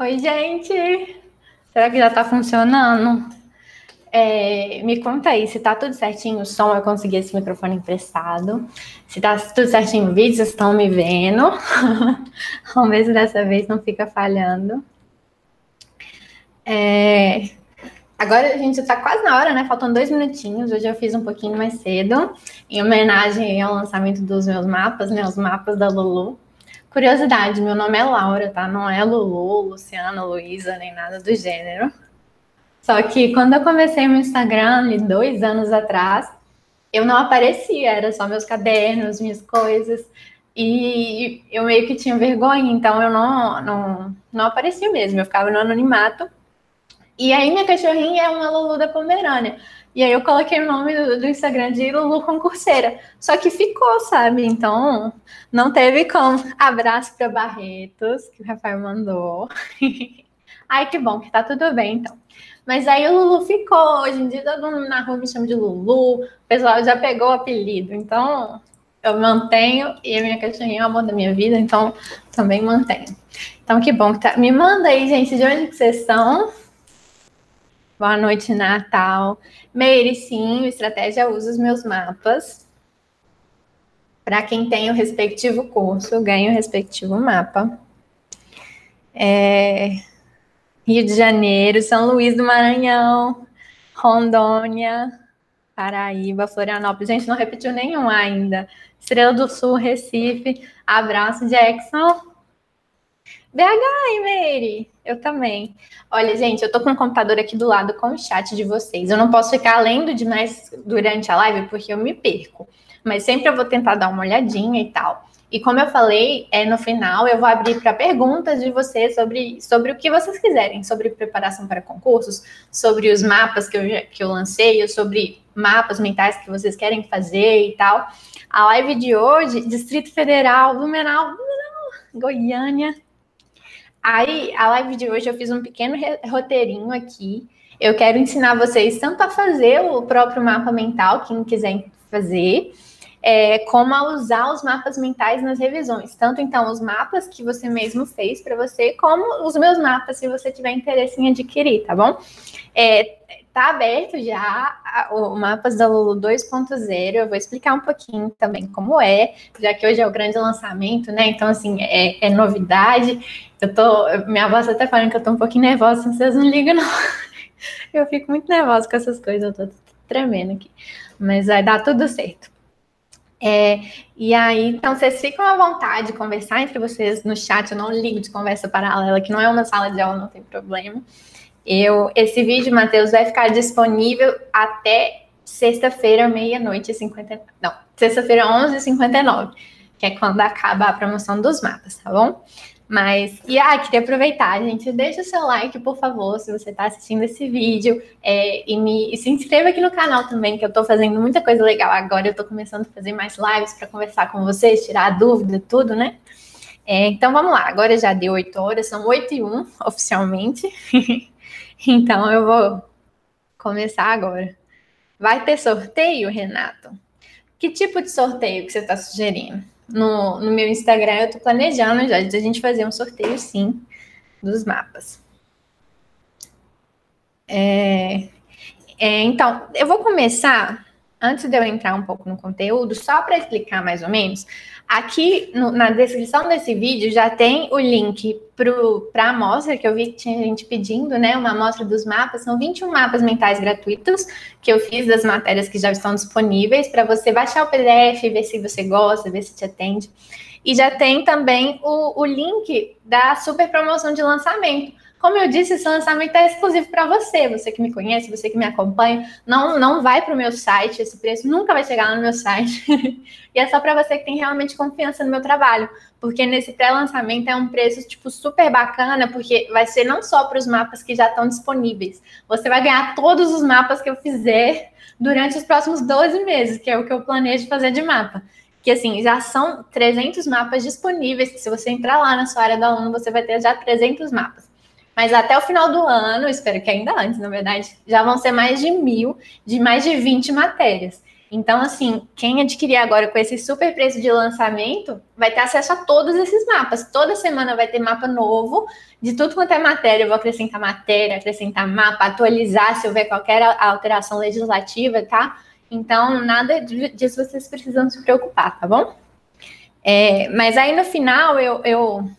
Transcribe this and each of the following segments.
Oi, gente! Será que já tá funcionando? É, me conta aí se tá tudo certinho o som, eu consegui esse microfone emprestado. Se tá tudo certinho o vídeo, vocês estão me vendo. Ver se dessa vez não fica falhando. É, agora a gente está quase na hora, né? Faltam dois minutinhos. Hoje eu fiz um pouquinho mais cedo, em homenagem ao lançamento dos meus mapas, né? Os mapas da Lulu. Curiosidade, meu nome é Laura, tá? Não é Lulu, Luciana, Luísa, nem nada do gênero. Só que quando eu comecei meu Instagram, dois anos atrás, eu não aparecia, era só meus cadernos, minhas coisas. E eu meio que tinha vergonha, então eu não, não, não aparecia mesmo, eu ficava no anonimato. E aí minha cachorrinha é uma Lulu da Pomerânia. E aí eu coloquei o nome do, do, Instagram de Lulu Concurseira. Só que ficou, sabe? Então, não teve como. Abraço para Barretos, que o Rafael mandou. Ai, que bom, que tá tudo bem, então. Mas aí o Lulu ficou. Hoje em dia todo mundo na rua me chama de Lulu. O pessoal já pegou o apelido. Então, eu mantenho. E a minha cachorrinha é o amor da minha vida, então também mantenho. Então, que bom que tá. Me manda aí, gente, de onde que vocês estão. Boa noite, Natal. Meire, sim, Estratégia usa os meus mapas. Para quem tem o respectivo curso, ganha o respectivo mapa. É... Rio de Janeiro, São Luís do Maranhão, Rondônia, Paraíba, Florianópolis. Gente, não repetiu nenhum ainda. Estrela do Sul, Recife. Abraço, Jackson. BH, Meire? Eu também. Olha, gente, eu tô com o computador aqui do lado com o chat de vocês. Eu não posso ficar lendo demais durante a live porque eu me perco. Mas sempre eu vou tentar dar uma olhadinha e tal. E como eu falei, é, no final eu vou abrir para perguntas de vocês sobre, sobre o que vocês quiserem, sobre preparação para concursos, sobre os mapas que eu, que eu lancei, sobre mapas mentais que vocês querem fazer e tal. A live de hoje, Distrito Federal, Blumenau, Goiânia, Aí, a live de hoje eu fiz um pequeno roteirinho aqui. Eu quero ensinar vocês tanto a fazer o próprio mapa mental, quem quiser fazer, é, como a usar os mapas mentais nas revisões. Tanto então os mapas que você mesmo fez para você, como os meus mapas, se você tiver interesse em adquirir, tá bom? É, tá aberto já o Mapas da Lulu 2.0. Eu vou explicar um pouquinho também como é, já que hoje é o grande lançamento, né? Então, assim, é, é novidade. Eu tô. Minha voz tá até falando que eu tô um pouquinho nervosa, vocês não ligam, não. Eu fico muito nervosa com essas coisas, eu tô tremendo aqui. Mas vai dar tudo certo. É, e aí, então, vocês ficam à vontade de conversar entre vocês no chat. Eu não ligo de conversa paralela, que não é uma sala de aula, não tem problema. Eu, esse vídeo, Matheus, vai ficar disponível até sexta-feira, meia-noite e 50. Não, sexta-feira, 11h59, que é quando acaba a promoção dos mapas, tá bom? Mas, e ah, queria aproveitar, gente, deixa o seu like, por favor, se você está assistindo esse vídeo, é, e, me, e se inscreva aqui no canal também, que eu estou fazendo muita coisa legal agora, eu estou começando a fazer mais lives para conversar com vocês, tirar dúvida, tudo, né? É, então vamos lá, agora já deu 8 horas, são 8 e 1 oficialmente. Então eu vou começar agora. Vai ter sorteio, Renato? Que tipo de sorteio que você está sugerindo? No, no meu Instagram eu estou planejando já de a gente fazer um sorteio sim dos mapas. É, é, então, eu vou começar, antes de eu entrar um pouco no conteúdo, só para explicar mais ou menos Aqui no, na descrição desse vídeo já tem o link para a amostra, que eu vi que tinha gente pedindo, né? Uma amostra dos mapas. São 21 mapas mentais gratuitos que eu fiz das matérias que já estão disponíveis para você baixar o PDF, ver se você gosta, ver se te atende. E já tem também o, o link da super promoção de lançamento como eu disse, esse lançamento é exclusivo para você, você que me conhece, você que me acompanha. Não, não vai para o meu site, esse preço nunca vai chegar lá no meu site. e é só para você que tem realmente confiança no meu trabalho, porque nesse pré-lançamento é um preço tipo super bacana, porque vai ser não só para os mapas que já estão disponíveis. Você vai ganhar todos os mapas que eu fizer durante os próximos 12 meses, que é o que eu planejo fazer de mapa que assim, já são 300 mapas disponíveis, se você entrar lá na sua área do aluno, você vai ter já 300 mapas. Mas até o final do ano, espero que ainda antes, na verdade, já vão ser mais de mil, de mais de 20 matérias. Então, assim, quem adquirir agora com esse super preço de lançamento vai ter acesso a todos esses mapas. Toda semana vai ter mapa novo de tudo quanto é matéria. Eu vou acrescentar matéria, acrescentar mapa, atualizar se houver qualquer alteração legislativa, tá? Então, nada disso vocês precisam se preocupar, tá bom? É, mas aí no final eu, eu,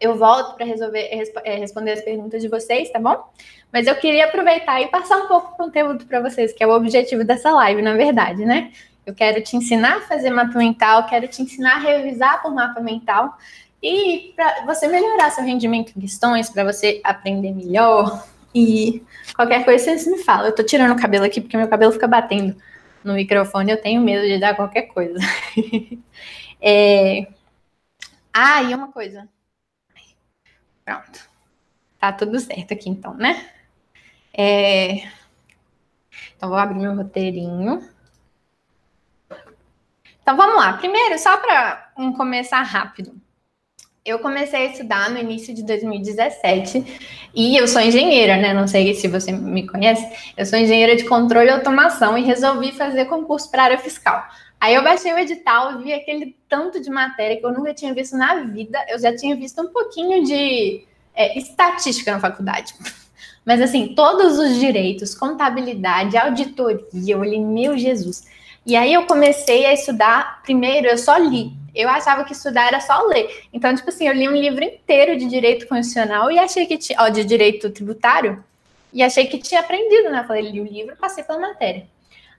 eu volto para resolver é, responder as perguntas de vocês, tá bom? Mas eu queria aproveitar e passar um pouco de conteúdo para vocês, que é o objetivo dessa live, na verdade, né? Eu quero te ensinar a fazer mapa mental, quero te ensinar a revisar por mapa mental e para você melhorar seu rendimento em questões, para você aprender melhor e qualquer coisa vocês me falam. Eu tô tirando o cabelo aqui porque meu cabelo fica batendo no microfone, eu tenho medo de dar qualquer coisa. é... Ah, e uma coisa. Pronto. Tá tudo certo aqui então, né? É... Então, vou abrir meu roteirinho. Então, vamos lá. Primeiro, só para um começar rápido. Eu comecei a estudar no início de 2017 e eu sou engenheira, né? Não sei se você me conhece. Eu sou engenheira de controle e automação e resolvi fazer concurso para área fiscal. Aí eu baixei o edital vi aquele tanto de matéria que eu nunca tinha visto na vida. Eu já tinha visto um pouquinho de é, estatística na faculdade. Mas assim, todos os direitos, contabilidade, auditoria, eu li, meu Jesus. E aí eu comecei a estudar, primeiro eu só li. Eu achava que estudar era só ler. Então, tipo assim, eu li um livro inteiro de direito constitucional e achei que tinha, ó, de direito tributário, e achei que tinha aprendido, né? falei, li o livro, passei pela matéria.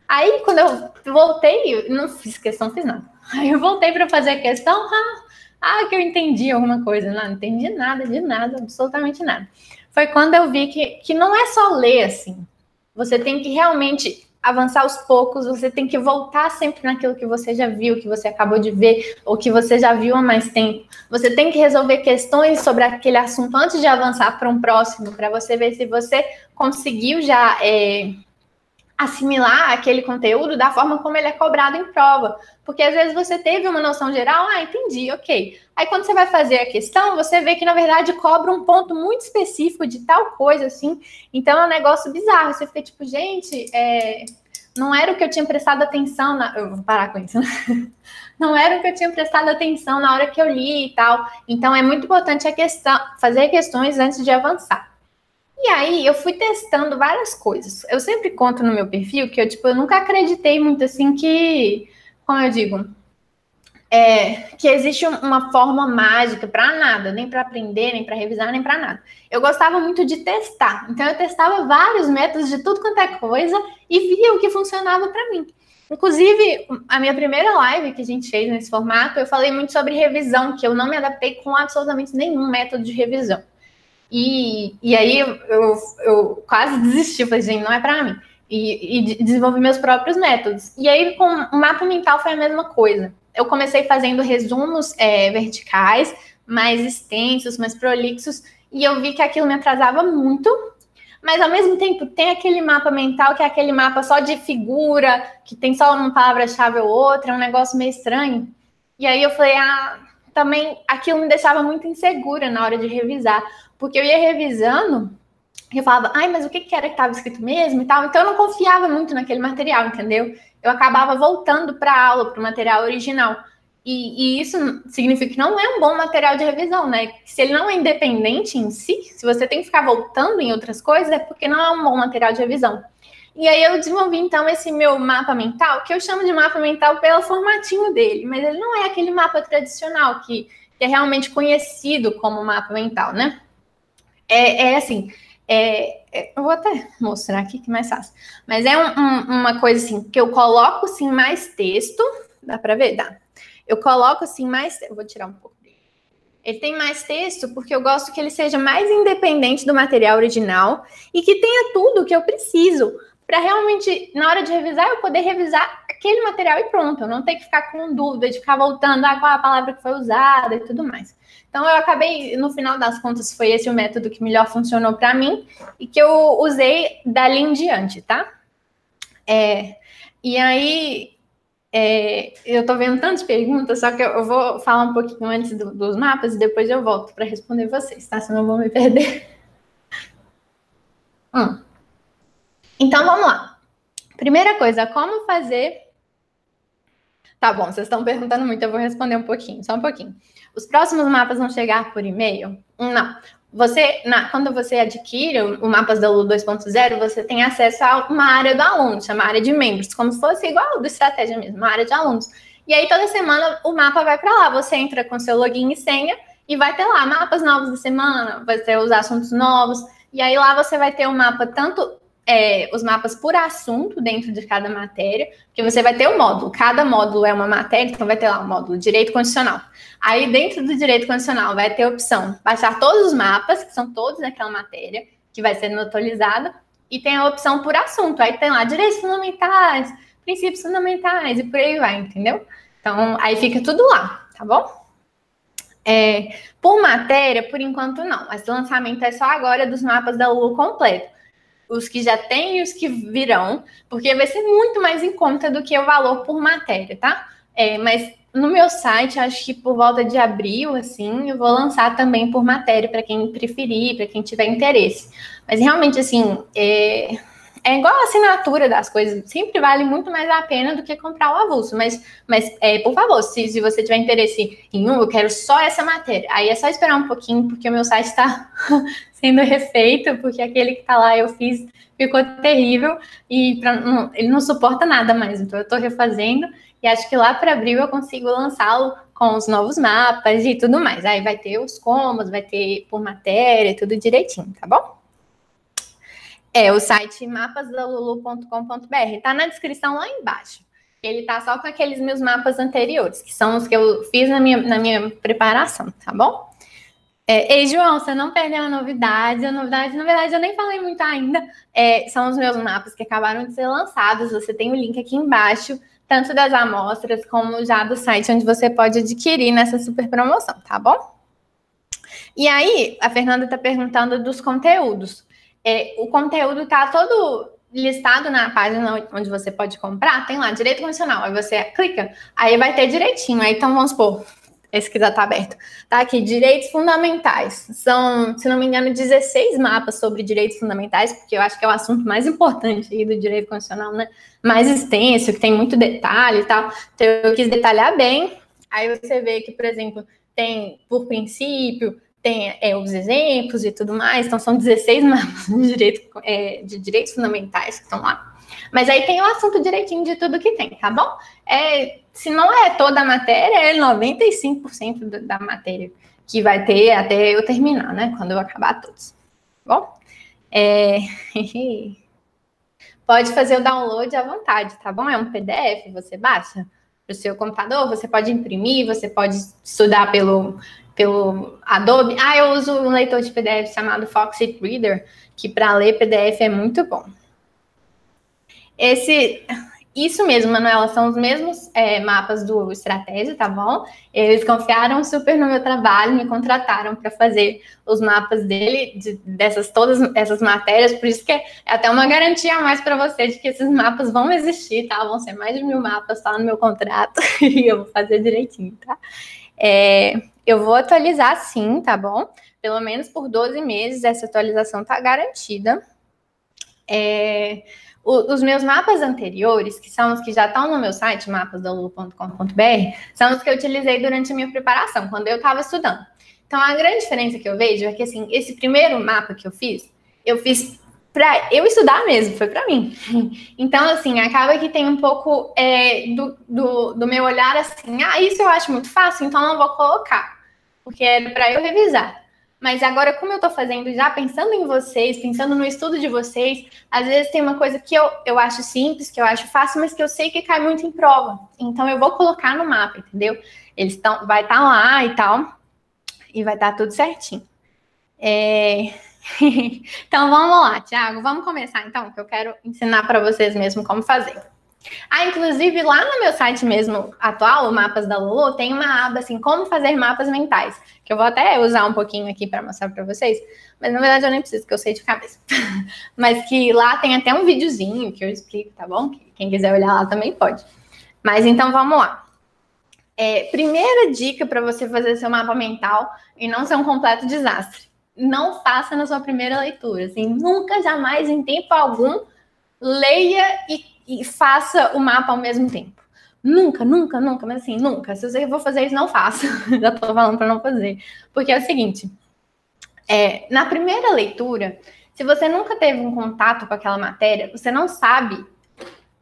Aí, quando eu voltei, não fiz questão, fiz nada. Aí eu voltei para fazer a questão, ah, ah, que eu entendi alguma coisa. Não, não entendi nada, de nada, absolutamente nada foi quando eu vi que, que não é só ler assim. Você tem que realmente avançar aos poucos, você tem que voltar sempre naquilo que você já viu, que você acabou de ver, ou que você já viu há mais tempo. Você tem que resolver questões sobre aquele assunto antes de avançar para um próximo, para você ver se você conseguiu já é, assimilar aquele conteúdo da forma como ele é cobrado em prova. Porque às vezes você teve uma noção geral, ah, entendi, ok. Aí quando você vai fazer a questão, você vê que na verdade cobra um ponto muito específico de tal coisa, assim. Então é um negócio bizarro. Você fica tipo, gente, é... não era o que eu tinha prestado atenção na. Eu vou parar com isso. Não era o que eu tinha prestado atenção na hora que eu li e tal. Então é muito importante a questão, fazer questões antes de avançar. E aí eu fui testando várias coisas. Eu sempre conto no meu perfil que eu, tipo, eu nunca acreditei muito assim que, como eu digo, é, que existe uma forma mágica para nada, nem para aprender, nem para revisar, nem para nada. Eu gostava muito de testar. Então eu testava vários métodos de tudo quanto é coisa e via o que funcionava para mim. Inclusive, a minha primeira live que a gente fez nesse formato, eu falei muito sobre revisão, que eu não me adaptei com absolutamente nenhum método de revisão. E, e aí eu, eu, quase desisti, falei, gente, não é para mim. E, e, desenvolvi meus próprios métodos. E aí, com o mapa mental foi a mesma coisa. Eu comecei fazendo resumos é, verticais, mais extensos, mais prolixos, e eu vi que aquilo me atrasava muito, mas ao mesmo tempo tem aquele mapa mental que é aquele mapa só de figura, que tem só uma palavra-chave ou outra, é um negócio meio estranho. E aí eu falei, ah, também aquilo me deixava muito insegura na hora de revisar, porque eu ia revisando e eu falava, ai, mas o que, que era que estava escrito mesmo e tal. Então eu não confiava muito naquele material, entendeu? Eu acabava voltando para a aula, para o material original. E, e, isso significa que não é um bom material de revisão, né? Se ele não é independente em si, se você tem que ficar voltando em outras coisas, é porque não é um bom material de revisão. E aí eu desenvolvi então esse meu mapa mental, que eu chamo de mapa mental pelo formatinho dele, mas ele não é aquele mapa tradicional que, que é realmente conhecido como mapa mental, né? É, é assim, é, é, eu vou até mostrar aqui que é mais fácil. Mas é um, um, uma coisa assim, que eu coloco assim mais texto, dá para ver? Dá. Eu coloco assim mais, eu vou tirar um pouco Ele tem mais texto porque eu gosto que ele seja mais independente do material original e que tenha tudo que eu preciso para realmente, na hora de revisar, eu poder revisar aquele material e pronto. Eu não ter que ficar com dúvida de ficar voltando a ah, qual a palavra que foi usada e tudo mais. Então, eu acabei, no final das contas, foi esse o método que melhor funcionou para mim e que eu usei dali em diante, tá? É, e aí, é, eu tô vendo tantas perguntas, só que eu, vou falar um pouquinho antes do, dos mapas e depois eu volto para responder vocês, tá? Senão eu vou me perder. Hum. Então vamos lá. Primeira coisa, como fazer Tá bom, vocês estão perguntando muito, eu vou responder um pouquinho, só um pouquinho. Os próximos mapas vão chegar por e-mail? Não. Você, na, quando você adquire o, Mapas da Lulu 2.0, você tem acesso a uma área do aluno, chama área de membros, como se fosse igual do estratégia mesmo, uma área de alunos. E aí toda semana o mapa vai para lá, você entra com seu login e senha e vai ter lá mapas novos da semana, vai ter os assuntos novos. E aí lá você vai ter o um mapa tanto é, os mapas por assunto dentro de cada matéria, que você vai ter o um módulo. Cada módulo é uma matéria, então vai ter lá o um módulo Direito Constitucional. Aí, dentro do Direito Constitucional, vai ter a opção baixar todos os mapas, que são todos daquela matéria, que vai sendo atualizada, e tem a opção por assunto. Aí tem lá direitos fundamentais, princípios fundamentais, e por aí vai, entendeu? Então, aí fica tudo lá, tá bom? É, por matéria, por enquanto não. Esse lançamento é só agora dos mapas da Lua completo os que já têm e os que virão, porque vai ser muito mais em conta do que o valor por matéria, tá? É, mas no meu site, acho que por volta de abril, assim, eu vou lançar também por matéria para quem preferir, para quem tiver interesse. Mas realmente, assim, é, é igual a assinatura das coisas, sempre vale muito mais a pena do que comprar o avulso. Mas, mas é, por favor, se, se você tiver interesse em um, eu quero só essa matéria. Aí é só esperar um pouquinho, porque o meu site está sendo refeito, porque aquele que está lá eu fiz ficou terrível e pra, não, ele não suporta nada mais. Então eu estou refazendo e acho que lá para abril eu consigo lançá-lo com os novos mapas e tudo mais. Aí vai ter os comos, vai ter por matéria, tudo direitinho, tá bom? É o site mapasdalulu.com.br. Tá na descrição lá embaixo. Ele tá só com aqueles meus mapas anteriores, que são os que eu fiz na minha, na minha preparação, tá bom? É, João, você não perdeu a novidade. A novidade, na verdade, eu nem falei muito ainda. É, são os meus mapas que acabaram de ser lançados. Você tem o link aqui embaixo, tanto das amostras como já do site onde você pode adquirir nessa super promoção, tá bom? E aí, a Fernanda está perguntando dos conteúdos é, o conteúdo está todo listado na página onde você pode comprar, tem lá, direito condicional, aí você clica, aí vai ter direitinho, aí então vamos supor, esse que já está aberto, tá aqui, direitos fundamentais, são, se não me engano, 16 mapas sobre direitos fundamentais, porque eu acho que é o assunto mais importante aí do direito constitucional, né, mais extenso, que tem muito detalhe e tal, então eu quis detalhar bem, aí você vê que, por exemplo, tem por princípio, tem é, os exemplos e tudo mais, então são 16 mapas de, direito, é, de direitos fundamentais que estão lá. Mas aí tem o assunto direitinho de tudo que tem, tá bom? É, se não é toda a matéria, é 95% da matéria que vai ter até eu terminar, né? Quando eu acabar todos. Tá bom? É... pode fazer o download à vontade, tá bom? É um PDF, você baixa para o seu computador, você pode imprimir, você pode estudar pelo pelo Adobe. Ah, eu uso um leitor de PDF chamado Foxit Reader, que para ler PDF é muito bom. Esse, isso mesmo, Manuela, são os mesmos é, mapas do Estratégia, tá bom? Eles confiaram super no meu trabalho, me contrataram para fazer os mapas dele, de, dessas todas essas matérias, por isso que é até uma garantia a mais para você de que esses mapas vão existir, tá? Vão ser mais de mil mapas, tá no meu contrato, e eu vou fazer direitinho, tá? É, eu vou atualizar sim, tá bom? Pelo menos por 12 meses essa atualização tá garantida. É, o, os meus mapas anteriores, que são os que já estão no meu site, mapasdolu.com.br, são os que eu utilizei durante a minha preparação, quando eu estava estudando. Então, a grande diferença que eu vejo é que, assim, esse primeiro mapa que eu fiz, eu fiz para eu estudar mesmo, foi para mim. Então, assim, acaba que tem um pouco é, do, do, do, meu olhar assim, ah, isso eu acho muito fácil, então não vou colocar, porque é para eu revisar. Mas agora, como eu estou fazendo já pensando em vocês, pensando no estudo de vocês, às vezes tem uma coisa que eu, eu acho simples, que eu acho fácil, mas que eu sei que cai muito em prova. Então eu vou colocar no mapa, entendeu? Eles estão, vai estar tá lá e tal, e vai estar tá tudo certinho. É, então vamos lá, Tiago, vamos começar então, que eu quero ensinar para vocês mesmo como fazer. Ah, inclusive lá no meu site mesmo atual, o Mapas da Lulu, tem uma aba assim, como fazer mapas mentais, que eu vou até usar um pouquinho aqui para mostrar para vocês, mas na verdade eu nem preciso, que eu sei de cabeça. mas que lá tem até um videozinho que eu explico, tá bom? Quem quiser olhar lá também pode. Mas então vamos lá. É, primeira dica para você fazer seu mapa mental e não ser um completo desastre não faça na sua primeira leitura. Assim, nunca, jamais, em tempo algum, leia e, e faça o mapa ao mesmo tempo. Nunca, nunca, nunca, mas assim, nunca. Se você for fazer isso, não faça. Já tô falando para não fazer. Porque é o seguinte: é, na primeira leitura, se você nunca teve um contato com aquela matéria, você não sabe.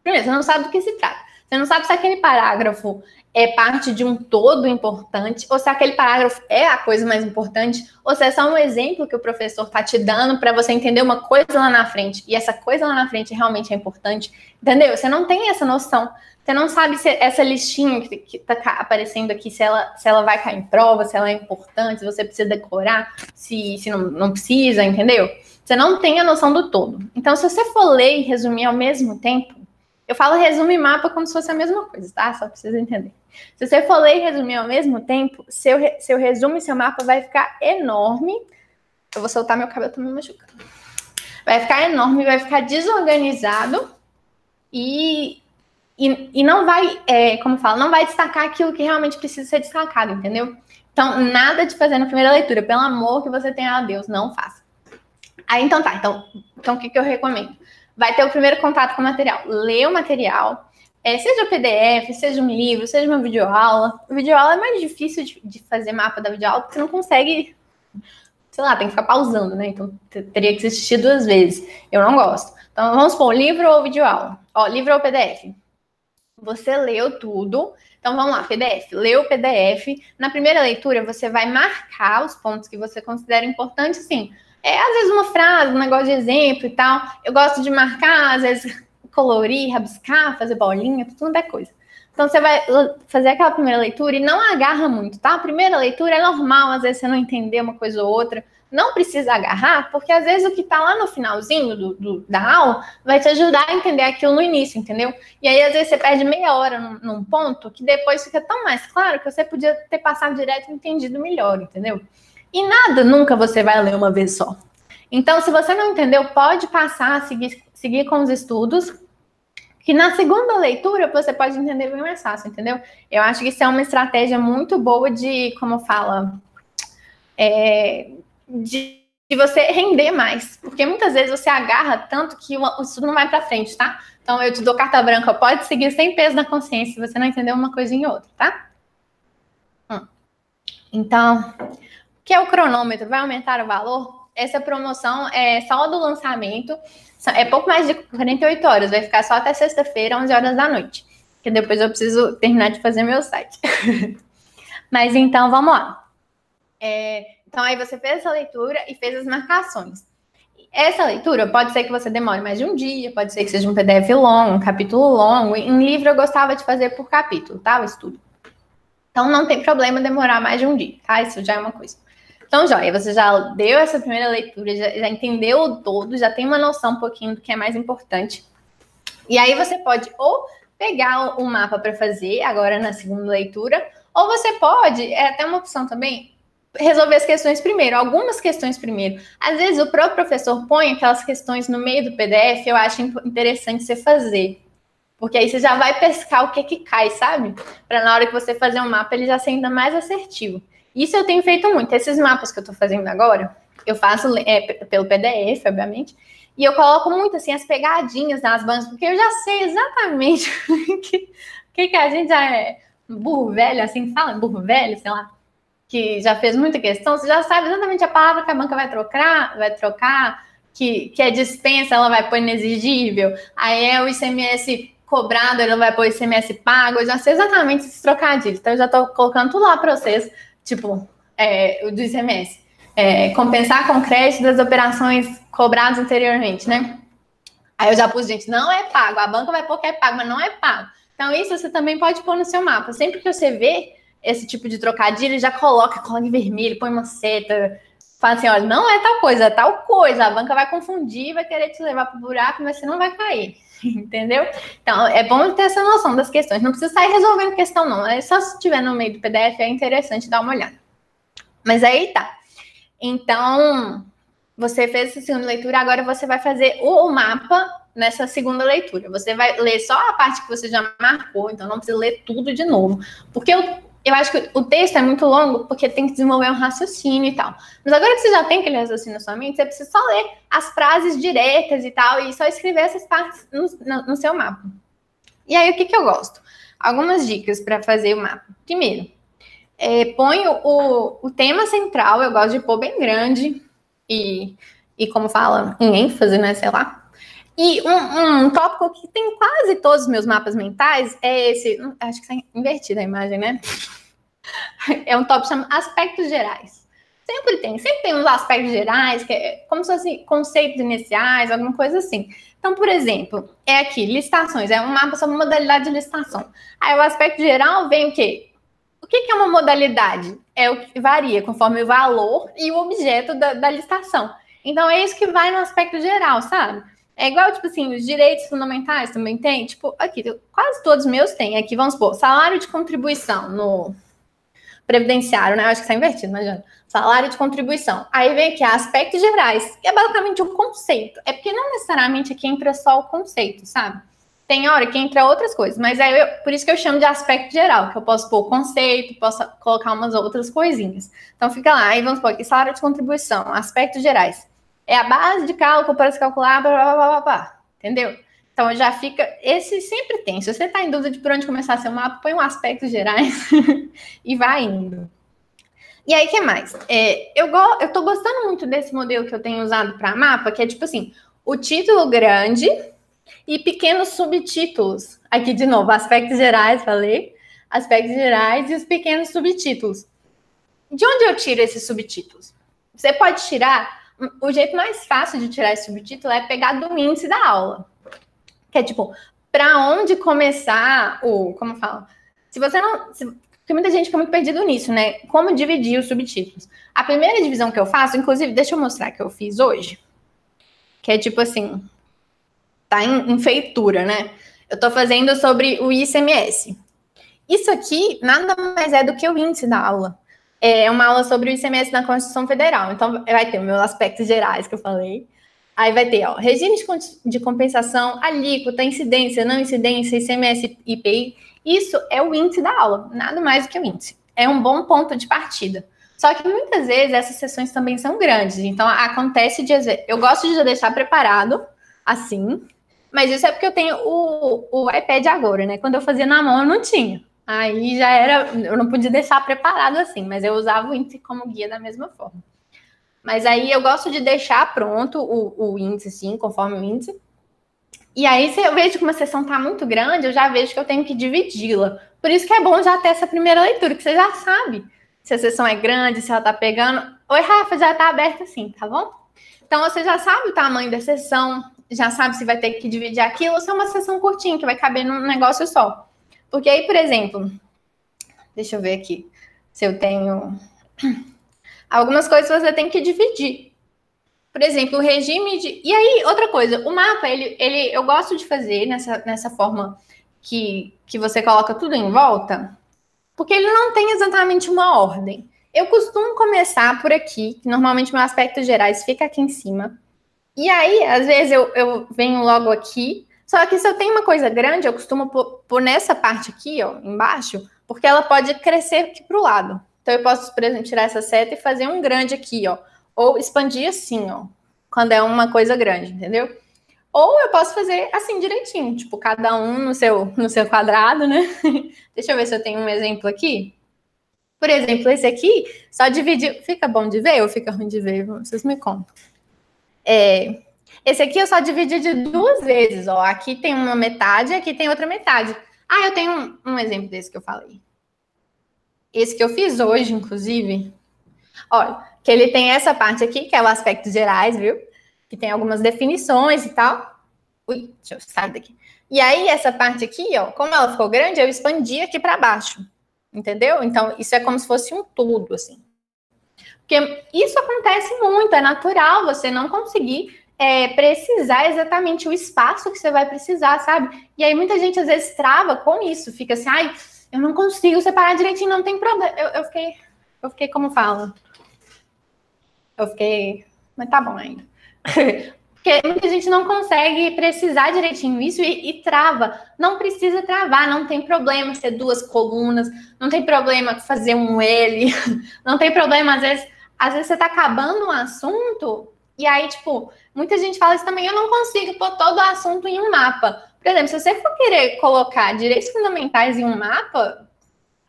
Primeiro, você não sabe do que se trata. Você não sabe se aquele parágrafo é parte de um todo importante, ou se aquele parágrafo é a coisa mais importante, ou se é só um exemplo que o professor está te dando para você entender uma coisa lá na frente, e essa coisa lá na frente realmente é importante, entendeu? Você não tem essa noção. Você não sabe se essa listinha que está aparecendo aqui, se ela, se ela vai cair em prova, se ela é importante, se você precisa decorar, se, se não, não precisa, entendeu? Você não tem a noção do todo. Então, se você for ler e resumir ao mesmo tempo, eu falo resumo e mapa como se fosse a mesma coisa, tá? Só pra vocês entenderem. Se você for ler e resumir ao mesmo tempo, seu, seu resumo e seu mapa vai ficar enorme. Eu vou soltar meu cabelo, tô me machucando. Vai ficar enorme, vai ficar desorganizado e, e, e não vai, é, como fala, não vai destacar aquilo que realmente precisa ser destacado, entendeu? Então, nada de fazer na primeira leitura. Pelo amor que você tem a Deus, não faça. Aí, então tá. Então, então o que, que eu recomendo? Vai ter o primeiro contato com o material. Lê o material, é, seja o PDF, seja um livro, seja uma videoaula. O videoaula é mais difícil de, de fazer mapa da videoaula, porque você não consegue, sei lá, tem que ficar pausando, né? Então teria que assistir duas vezes. Eu não gosto. Então vamos supor, livro ou videoaula. Ó, livro ou PDF. Você leu tudo. Então vamos lá, PDF. Leu o PDF. Na primeira leitura, você vai marcar os pontos que você considera importantes, sim é, às vezes uma frase, um negócio de exemplo e tal. Eu gosto de marcar, às vezes colorir, rabiscar, fazer bolinha, tudo é coisa. Então você vai fazer aquela primeira leitura e não agarra muito, tá? A primeira leitura é normal, às vezes você não entender uma coisa ou outra. Não precisa agarrar, porque às vezes o que tá lá no finalzinho do, do, da aula vai te ajudar a entender aquilo no início, entendeu? E aí, às vezes, você perde meia hora num, num ponto que depois fica tão mais claro que você podia ter passado direto e entendido melhor, entendeu? E nada nunca você vai ler uma vez só. Então, se você não entendeu, pode passar a seguir, seguir com os estudos, que na segunda leitura você pode entender bem mais fácil, entendeu? Eu acho que isso é uma estratégia muito boa de, como fala, é, de, de, você render mais. Porque muitas vezes você agarra tanto que o estudo não vai para frente, tá? Então, eu te dou carta branca, pode seguir sem peso na consciência se você não entendeu uma coisa em outra, tá? Hum. Então, que é o cronômetro, vai aumentar o valor? Essa promoção é só do lançamento, é pouco mais de 48 horas, vai ficar só até sexta-feira, 11 horas da noite, que depois eu preciso terminar de fazer meu site. Mas então, vamos lá. É, então, aí você fez essa leitura e fez as marcações. Essa leitura pode ser que você demore mais de um dia, pode ser que seja um PDF longo, um capítulo longo. Em livro eu gostava de fazer por capítulo, tá? O estudo. Então não tem problema demorar mais de um dia, tá? Isso já é uma coisa. Então, joia, você já deu essa primeira leitura, já, já entendeu o todo, já tem uma noção um pouquinho do que é mais importante. E aí você pode ou pegar o mapa para fazer agora na segunda leitura, ou você pode, é até uma opção também, resolver as questões primeiro, algumas questões primeiro. Às vezes o próprio professor põe aquelas questões no meio do PDF, eu acho interessante você fazer. Porque aí você já vai pescar o que que cai, sabe? Para na hora que você fazer um mapa, ele já ser ainda mais assertivo. Isso eu tenho feito muito. Esses mapas que eu estou fazendo agora, eu faço é, pelo PDF, obviamente, e eu coloco muito assim as pegadinhas nas bandas, porque eu já sei exatamente o que, que, que a gente já é burro velho, assim fala, burro velho, sei lá, que já fez muita questão, você já sabe exatamente a palavra que a banca vai trocar, vai trocar, que, que é dispensa, ela vai pôr inexigível, aí é o ICMS cobrado, ela vai pôr ICMS pago, eu já sei exatamente esses trocadilhos, então eu já estou colocando tudo lá para vocês, tipo, é, do ICMS. É, compensar com crédito das operações cobradas anteriormente, né? Aí eu já pus, gente, não é pago. A banca vai pôr que é pago, mas não é pago. Então, isso você também pode pôr no seu mapa. Sempre que você vê esse tipo de trocadilho, já coloca, coloca em vermelho, põe uma seta, fala assim: olha, não é tal coisa, é tal coisa. A banca vai confundir, vai querer te levar para o buraco, mas você não vai cair. Entendeu? Então, é bom ter essa noção das questões. Não precisa sair resolvendo questão, não. É só se estiver no meio do PDF, é interessante dar uma olhada. Mas aí tá. Então, você fez essa segunda leitura, agora você vai fazer o mapa nessa segunda leitura. Você vai ler só a parte que você já marcou, então não precisa ler tudo de novo. Porque eu, eu acho que o texto é muito longo, porque tem que desenvolver um raciocínio e tal. Mas agora que você já tem aquele raciocínio na sua mente, você precisa só ler as frases diretas e tal, e só escrever essas partes no, no, no seu mapa. E aí, o que, que eu gosto? algumas dicas para fazer o mapa. Primeiro, é, põe o, o tema central, eu gosto de pôr bem grande e, e como fala, em ênfase, né? Sei lá. E um, um tópico que tem quase todos os meus mapas mentais é esse. Hum, acho que está invertida a imagem, né? É um tópico chamado aspectos gerais. Sempre tem, sempre tem uns aspectos gerais, que é como se fosse conceitos iniciais, alguma coisa assim. Então, por exemplo, é aqui, listações, é um mapa sobre modalidade de listação. Aí o aspecto geral vem o quê? O que, é uma modalidade? É o que varia conforme o valor e o objeto da, da listação. Então, é isso que vai no aspecto geral, sabe? É igual, tipo assim, os direitos fundamentais também tem. Tipo, aqui, quase todos os meus têm. Aqui, vamos supor, salário de contribuição no previdenciário, né? Eu acho que está invertido, imagina. Salário de contribuição. Aí vem aqui aspectos gerais, que é basicamente um conceito. É porque não necessariamente aqui entra só o conceito, sabe? Tem hora que entra outras coisas, mas aí eu, por isso que eu chamo de aspecto geral, que eu posso pôr conceito, posso colocar umas outras coisinhas. Então fica lá, aí vamos pôr aqui salário de contribuição, aspectos gerais. É a base de cálculo para se calcular, blá, blá, blá, blá, blá, entendeu? Então já fica, esse sempre tem. Se você está em dúvida de por onde começar seu mapa, põe um aspectos gerais e vai indo. E aí, que mais? É, eu, go, eu tô gostando muito desse modelo que eu tenho usado para mapa, que é tipo assim, o título grande, e pequenos subtítulos. Aqui de novo, aspectos gerais, falei. Aspectos gerais e os pequenos subtítulos. De onde eu tiro esses subtítulos? Você pode tirar. O jeito mais fácil de tirar esse subtítulo é pegar do índice da aula. Que é tipo, para onde começar o. Como fala? Se você não. Se, porque muita gente fica muito perdido nisso, né? Como dividir os subtítulos. A primeira divisão que eu faço, inclusive, deixa eu mostrar que eu fiz hoje. Que é tipo assim: tá em, em feitura, né? Eu estou fazendo sobre o ICMS. Isso aqui nada mais é do que o índice da aula. É uma aula sobre o ICMS na Constituição Federal. Então, vai ter os meus aspectos gerais que eu falei. Aí vai ter, ó, regime de compensação, alíquota, incidência, não incidência, ICMS, IPI. Isso é o índice da aula, nada mais do que o índice. É um bom ponto de partida. Só que muitas vezes essas sessões também são grandes. Então, acontece de. Eu gosto de deixar preparado assim, mas isso é porque eu tenho o, o iPad agora, né? Quando eu fazia na mão, eu não tinha. Aí já era, eu não podia deixar preparado assim, mas eu usava o índice como guia da mesma forma. Mas aí eu gosto de deixar pronto o, o índice, sim, conforme o índice. E aí, se eu vejo que uma sessão está muito grande, eu já vejo que eu tenho que dividi-la. Por isso que é bom já ter essa primeira leitura, que você já sabe se a sessão é grande, se ela está pegando. Oi, Rafa, já está aberta assim, tá bom? Então você já sabe o tamanho da sessão, já sabe se vai ter que dividir aquilo ou se é uma sessão curtinha que vai caber num negócio só. Porque aí, por exemplo, deixa eu ver aqui se eu tenho algumas coisas você tem que dividir. Por exemplo, o regime de. E aí, outra coisa, o mapa, ele, ele eu gosto de fazer nessa, nessa forma que, que você coloca tudo em volta, porque ele não tem exatamente uma ordem. Eu costumo começar por aqui, que normalmente meu aspecto gerais fica aqui em cima. E aí, às vezes, eu, eu venho logo aqui. Só que se eu tenho uma coisa grande, eu costumo pôr, nessa parte aqui, ó, embaixo, porque ela pode crescer aqui para o lado. Então, eu posso, por exemplo, tirar essa seta e fazer um grande aqui, ó. Ou expandir assim, ó, quando é uma coisa grande, entendeu? Ou eu posso fazer assim direitinho, tipo, cada um no seu, no seu quadrado, né? Deixa eu ver se eu tenho um exemplo aqui. Por exemplo, esse aqui, só dividir. Fica bom de ver ou fica ruim de ver? Vocês me contam. É, esse aqui eu só dividi de duas vezes, ó. Aqui tem uma metade, aqui tem outra metade. Ah, eu tenho um, um exemplo desse que eu falei. Esse que eu fiz hoje, inclusive. Olha, que ele tem essa parte aqui, que é o aspecto gerais, viu? Que tem algumas definições e tal. Ui, deixa eu sair daqui. E aí, essa parte aqui, ó, como ela ficou grande, eu expandi aqui para baixo. Entendeu? Então, isso é como se fosse um tudo, assim. Porque isso acontece muito, é natural você não conseguir é, precisar exatamente o espaço que você vai precisar, sabe? E aí muita gente às vezes trava com isso, fica assim, ai, eu não consigo separar direitinho, não tem problema. Eu, eu fiquei, eu fiquei como fala? Eu fiquei, mas tá bom ainda. Porque muita gente não consegue precisar direitinho isso e, e, trava. Não precisa travar, não tem problema ser duas colunas, não tem problema fazer um L, não tem problema, às vezes, às vezes você tá acabando um assunto, e aí, tipo, muita gente fala isso também, eu não consigo pôr todo o assunto em um mapa. Por exemplo, se você for querer colocar direitos fundamentais em um mapa,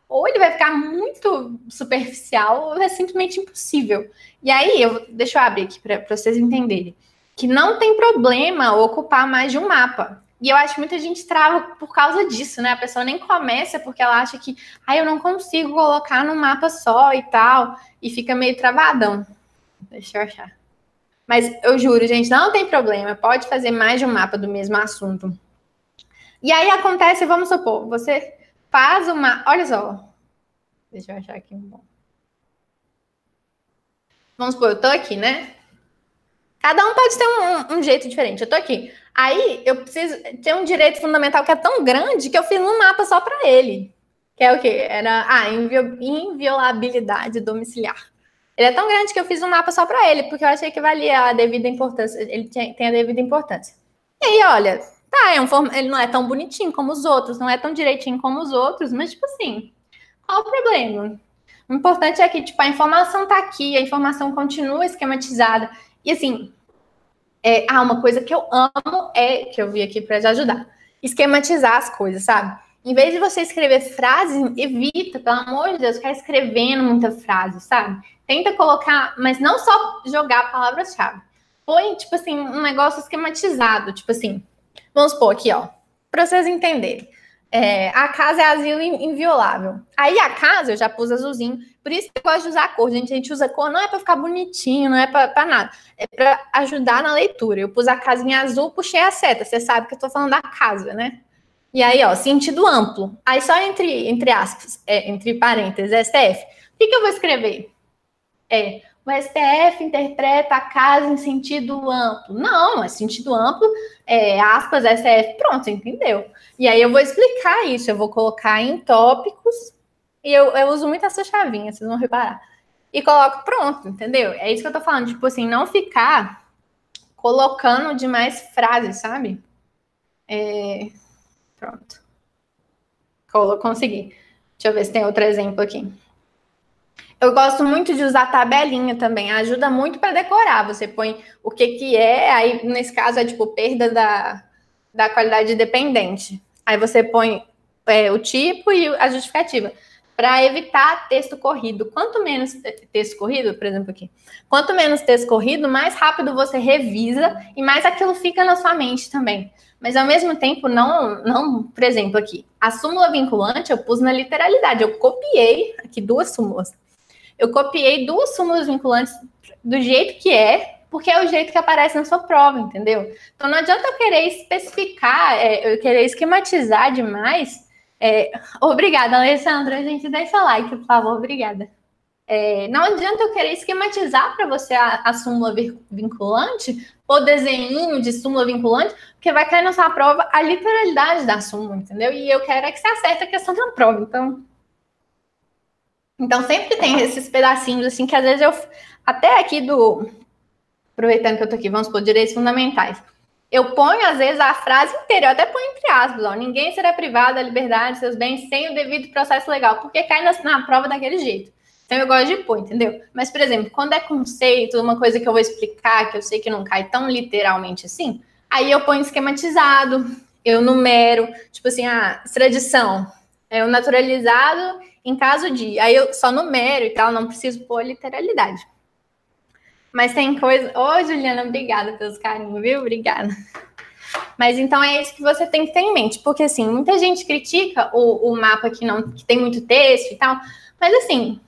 ou ele vai ficar muito superficial, ou é simplesmente impossível. E aí, eu, deixa eu abrir aqui para vocês entenderem, que não tem problema ocupar mais de um mapa. E eu acho que muita gente trava por causa disso, né? A pessoa nem começa porque ela acha que, ah, eu não consigo colocar num mapa só e tal, e fica meio travadão. Deixa eu achar. Mas eu juro, gente, não tem problema, pode fazer mais de um mapa do mesmo assunto. E aí acontece, vamos supor, você faz uma. Olha só. Deixa eu achar aqui um bom. Vamos supor, eu tô aqui, né? Cada um pode ter um, um, jeito diferente. Eu tô aqui. Aí eu preciso ter um direito fundamental que é tão grande que eu fiz um mapa só para ele. Que é o quê? Era a ah, inviolabilidade domiciliar. Ele é tão grande que eu fiz um mapa só para ele, porque eu achei que valia a devida importância. Ele tem a devida importância. E aí, olha, tá, é um form... ele não é tão bonitinho como os outros, não é tão direitinho como os outros, mas, tipo assim, qual o problema? O importante é que, tipo, a informação tá aqui, a informação continua esquematizada. E, assim, é, ah, uma coisa que eu amo é, que eu vi aqui para te ajudar, esquematizar as coisas, sabe? Em vez de você escrever frases, evita, pelo amor de Deus, ficar escrevendo muita frase, sabe? Tenta colocar, mas não só jogar palavras-chave. Põe, tipo assim, um negócio esquematizado, tipo assim, vamos supor aqui, ó, para vocês entenderem. É, a casa é asilo inviolável. Aí a casa eu já pus azulzinho, por isso que eu gosto de usar cor. Gente, a gente usa cor não é para ficar bonitinho, não é para nada, é para ajudar na leitura. Eu pus a casa em azul, puxei a seta. Você sabe que eu tô falando da casa, né? E aí, ó, sentido amplo. Aí só entre, entre aspas, é, entre parênteses, STF. O que, que eu vou escrever? É, o STF interpreta a casa em sentido amplo. Não, é sentido amplo, é, aspas, STF, pronto, entendeu? E aí eu vou explicar isso, eu vou colocar em tópicos, e eu, eu uso muito essa chavinha, vocês vão reparar. E coloco pronto, entendeu? É isso que eu tô falando, tipo assim, não ficar colocando demais frases, sabe? É... Pronto. Consegui. Deixa eu ver se tem outro exemplo aqui. Eu gosto muito de usar tabelinha também, ajuda muito para decorar. Você põe o que que é, aí nesse caso é tipo perda da, da qualidade dependente. Aí você põe é, o tipo e a justificativa para evitar texto corrido. Quanto menos texto corrido, por exemplo, aqui, quanto menos texto corrido, mais rápido você revisa e mais aquilo fica na sua mente também. Mas ao mesmo tempo, não, não, por exemplo, aqui, a súmula vinculante eu pus na literalidade, eu copiei aqui duas súmulas eu copiei duas súmulas vinculantes do jeito que é, porque é o jeito que aparece na sua prova, entendeu? Então não adianta eu querer especificar, é, eu querer esquematizar demais. É, obrigada, Alessandra. A gente seu like, por favor, obrigada. É, não adianta eu querer esquematizar para você a, a, súmula vinculante ou desenho de súmula vinculante, porque vai cair na sua prova a literalidade da súmula, entendeu? E eu quero é que você acerte a questão da prova. Então, então sempre tem esses pedacinhos assim que às vezes eu até aqui do aproveitando que eu tô aqui, vamos por direitos fundamentais. Eu ponho às vezes a frase inteira, eu até ponho entre aspas, ó, ninguém será privado da liberdade de seus bens sem o devido processo legal, porque cai na, na prova daquele jeito. Então eu gosto de pôr, entendeu? Mas, por exemplo, quando é conceito, uma coisa que eu vou explicar, que eu sei que não cai tão literalmente assim, aí eu ponho esquematizado, eu numero, tipo assim, a extradição, é o naturalizado em caso de. Aí eu só numero e tal, não preciso pôr literalidade. Mas tem coisa. Ô, Juliana, obrigada pelos carinhos, viu? Obrigada. Mas então é isso que você tem que ter em mente, porque assim, muita gente critica o, o mapa que não que tem muito texto e tal, mas assim,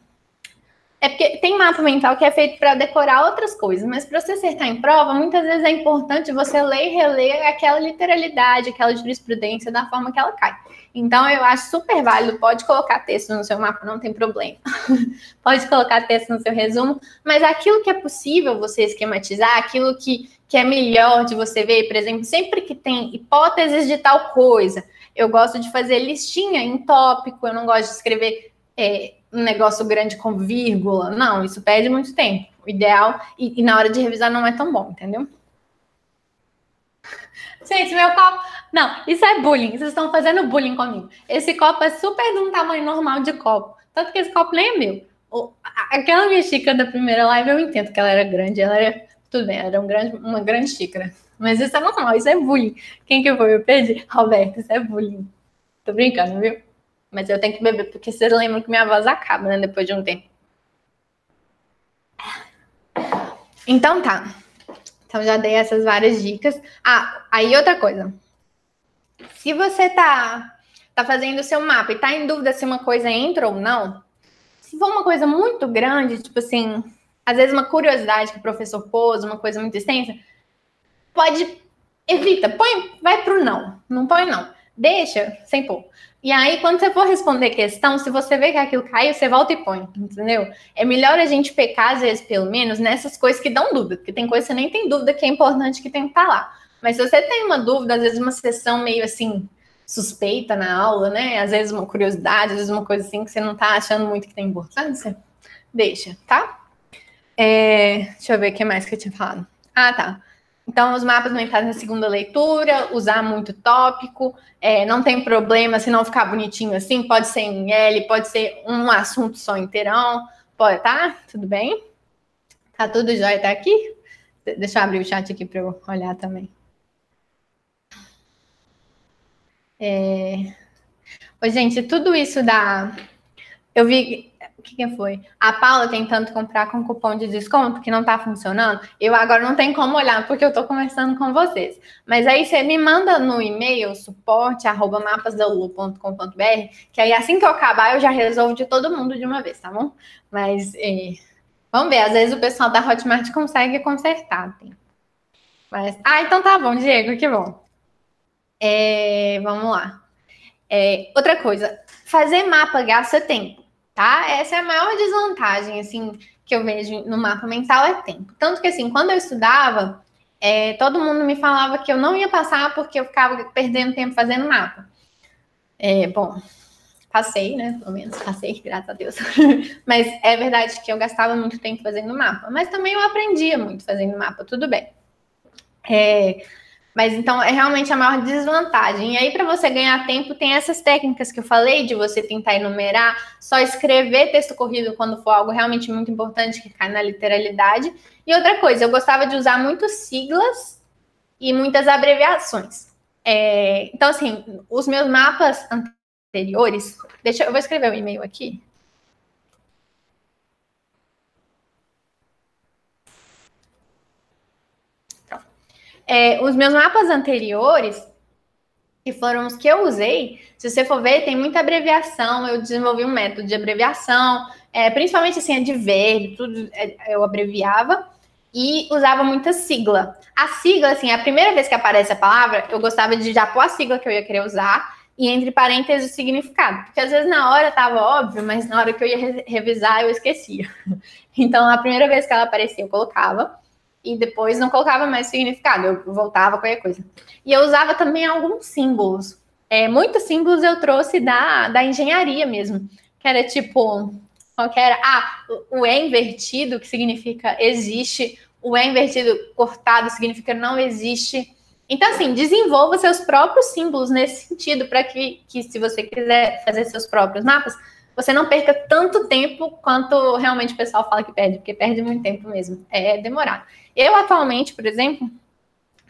é porque tem mapa mental que é feito para decorar outras coisas, mas para você acertar em prova, muitas vezes é importante você ler e reler aquela literalidade, aquela jurisprudência da forma que ela cai. Então, eu acho super válido, pode colocar texto no seu mapa, não tem problema. pode colocar texto no seu resumo, mas aquilo que é possível você esquematizar, aquilo que, que é melhor de você ver, por exemplo, sempre que tem hipóteses de tal coisa, eu gosto de fazer listinha em tópico, eu não gosto de escrever. É, um negócio grande com vírgula. Não, isso perde muito tempo. O ideal, e, e, na hora de revisar não é tão bom, entendeu? Gente, meu copo. Não, isso é bullying. Vocês estão fazendo bullying comigo. Esse copo é super de um tamanho normal de copo. Tanto que esse copo nem é meu. Aquela minha xícara da primeira live, eu entendo que ela era grande. Ela era. Tudo bem, era um grande, uma grande xícara. Mas isso é normal, isso é bullying. Quem que foi? Eu perdi. Roberto, isso é bullying. Tô brincando, viu? Mas eu tenho que beber, porque vocês lembram que minha voz acaba, né? Depois de um tempo. Então tá. Então já dei essas várias dicas. Ah, aí outra coisa. Se você tá, tá fazendo o seu mapa e tá em dúvida se uma coisa entra ou não, se for uma coisa muito grande, tipo assim, às vezes uma curiosidade que o professor pôs, uma coisa muito extensa, pode evita, põe, vai pro não, não põe não, deixa sem pôr. E aí, quando você for responder questão, se você vê que aquilo caiu, você volta e põe, entendeu? É melhor a gente pecar, às vezes, pelo menos, nessas coisas que dão dúvida, porque tem coisa que você nem tem dúvida que é importante que tem que estar tá lá. Mas se você tem uma dúvida, às vezes uma sessão meio assim, suspeita na aula, né? Às vezes uma curiosidade, às vezes uma coisa assim que você não tá achando muito que tem importância, deixa, tá? É, deixa eu ver o que mais que eu tinha falado. Ah, tá. Então, os mapas mentais na segunda leitura, usar muito tópico, é, não tem problema se não ficar bonitinho assim, pode ser em L, pode ser um assunto só inteirão, pode, tá? Tudo bem? Tá tudo jóia, tá aqui? Deixa eu abrir o chat aqui para eu olhar também. É... Oi, gente, tudo isso dá. Eu vi. O que, que foi? A Paula tentando comprar com cupom de desconto que não tá funcionando. Eu agora não tenho como olhar porque eu tô conversando com vocês. Mas aí você me manda no e-mail suporte@mapasdaulu.com.br, que aí assim que eu acabar eu já resolvo de todo mundo de uma vez, tá bom? Mas é... vamos ver, às vezes o pessoal da Hotmart consegue consertar. Tem. Mas ah, então tá bom, Diego, que bom. É, vamos lá. É, outra coisa, fazer mapa gasta tempo, tá? Essa é a maior desvantagem, assim, que eu vejo no mapa mental é tempo. Tanto que, assim, quando eu estudava, é, todo mundo me falava que eu não ia passar porque eu ficava perdendo tempo fazendo mapa. É, bom, passei, né? Pelo menos passei, graças a Deus. Mas é verdade que eu gastava muito tempo fazendo mapa. Mas também eu aprendia muito fazendo mapa, tudo bem. É, mas então é realmente a maior desvantagem. E aí, para você ganhar tempo, tem essas técnicas que eu falei, de você tentar enumerar, só escrever texto corrido quando for algo realmente muito importante que cai na literalidade. E outra coisa, eu gostava de usar muitas siglas e muitas abreviações. É, então, assim, os meus mapas anteriores. Deixa eu vou escrever o um e-mail aqui. É, os meus mapas anteriores, que foram os que eu usei, se você for ver, tem muita abreviação. Eu desenvolvi um método de abreviação, é, principalmente assim, a de verde, tudo é, eu abreviava e usava muita sigla. A sigla, assim, a primeira vez que aparece a palavra, eu gostava de já pôr a sigla que eu ia querer usar e entre parênteses o significado. Porque às vezes na hora estava óbvio, mas na hora que eu ia revisar eu esquecia. Então, a primeira vez que ela aparecia, eu colocava e depois não colocava mais significado, eu voltava qualquer coisa. E eu usava também alguns símbolos. É, muitos símbolos eu trouxe da, da engenharia mesmo, que era tipo, qual que era? Ah, o E invertido, que significa existe, o E invertido cortado significa não existe. Então, assim, desenvolva seus próprios símbolos nesse sentido, para que, que, se você quiser fazer seus próprios mapas, você não perca tanto tempo quanto realmente o pessoal fala que perde, porque perde muito tempo mesmo. É demorado. Eu, atualmente, por exemplo,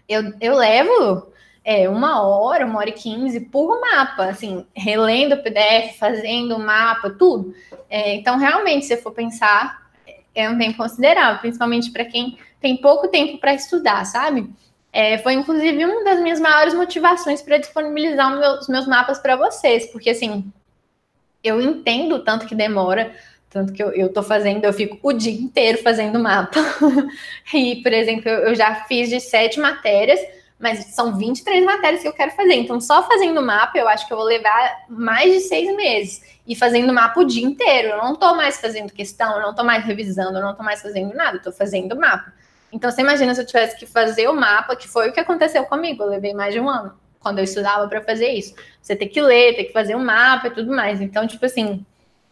eu, eu levo é, uma hora, uma hora e quinze por mapa, assim, relendo o PDF, fazendo o mapa, tudo. É, então, realmente, se for pensar, é um tempo considerável, principalmente para quem tem pouco tempo para estudar, sabe? É, foi inclusive uma das minhas maiores motivações para disponibilizar os meus mapas para vocês, porque assim, eu entendo o tanto que demora, tanto que eu, eu tô fazendo, eu fico o dia inteiro fazendo mapa. e, por exemplo, eu, já fiz de sete matérias, mas são 23 matérias que eu quero fazer. Então, só fazendo mapa, eu acho que eu vou levar mais de seis meses. E fazendo mapa o dia inteiro. Eu não tô mais fazendo questão, eu não tô mais revisando, eu não tô mais fazendo nada, eu tô fazendo mapa. Então, você imagina se eu tivesse que fazer o mapa, que foi o que aconteceu comigo. Eu levei mais de um ano quando eu estudava para fazer isso. Você tem que ler, tem que fazer um mapa e tudo mais. Então, tipo assim,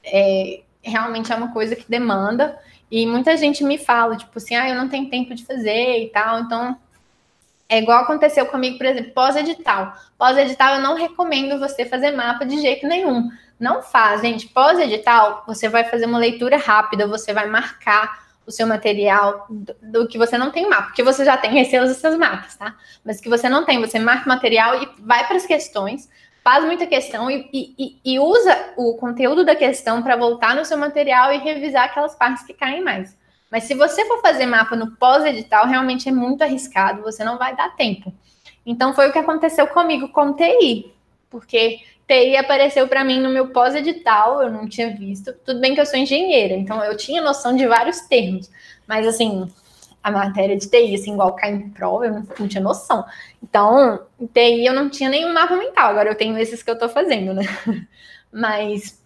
é, realmente é uma coisa que demanda. E muita gente me fala, tipo assim, ah, eu não tenho tempo de fazer e tal. Então, é igual aconteceu comigo, por exemplo, pós-edital. Pós-edital, eu não recomendo você fazer mapa de jeito nenhum. Não faz, gente. Pós-edital, você vai fazer uma leitura rápida, você vai marcar o seu material do, do, que você não tem mapa, porque você já tem recelos dos seus mapas, tá? Mas que você não tem, você marca o material e vai para as questões, faz muita questão e, e, e usa o conteúdo da questão para voltar no seu material e revisar aquelas partes que caem mais. Mas se você for fazer mapa no pós-edital, realmente é muito arriscado, você não vai dar tempo. Então foi o que aconteceu comigo com TI, porque TI apareceu para mim no meu pós-edital, eu não tinha visto. Tudo bem que eu sou engenheira, então eu tinha noção de vários termos, mas assim, a matéria de TI, assim, igual cai em prova, eu não, não, tinha noção. Então, TI eu não tinha nenhum mapa mental, agora eu tenho esses que eu estou fazendo, né? Mas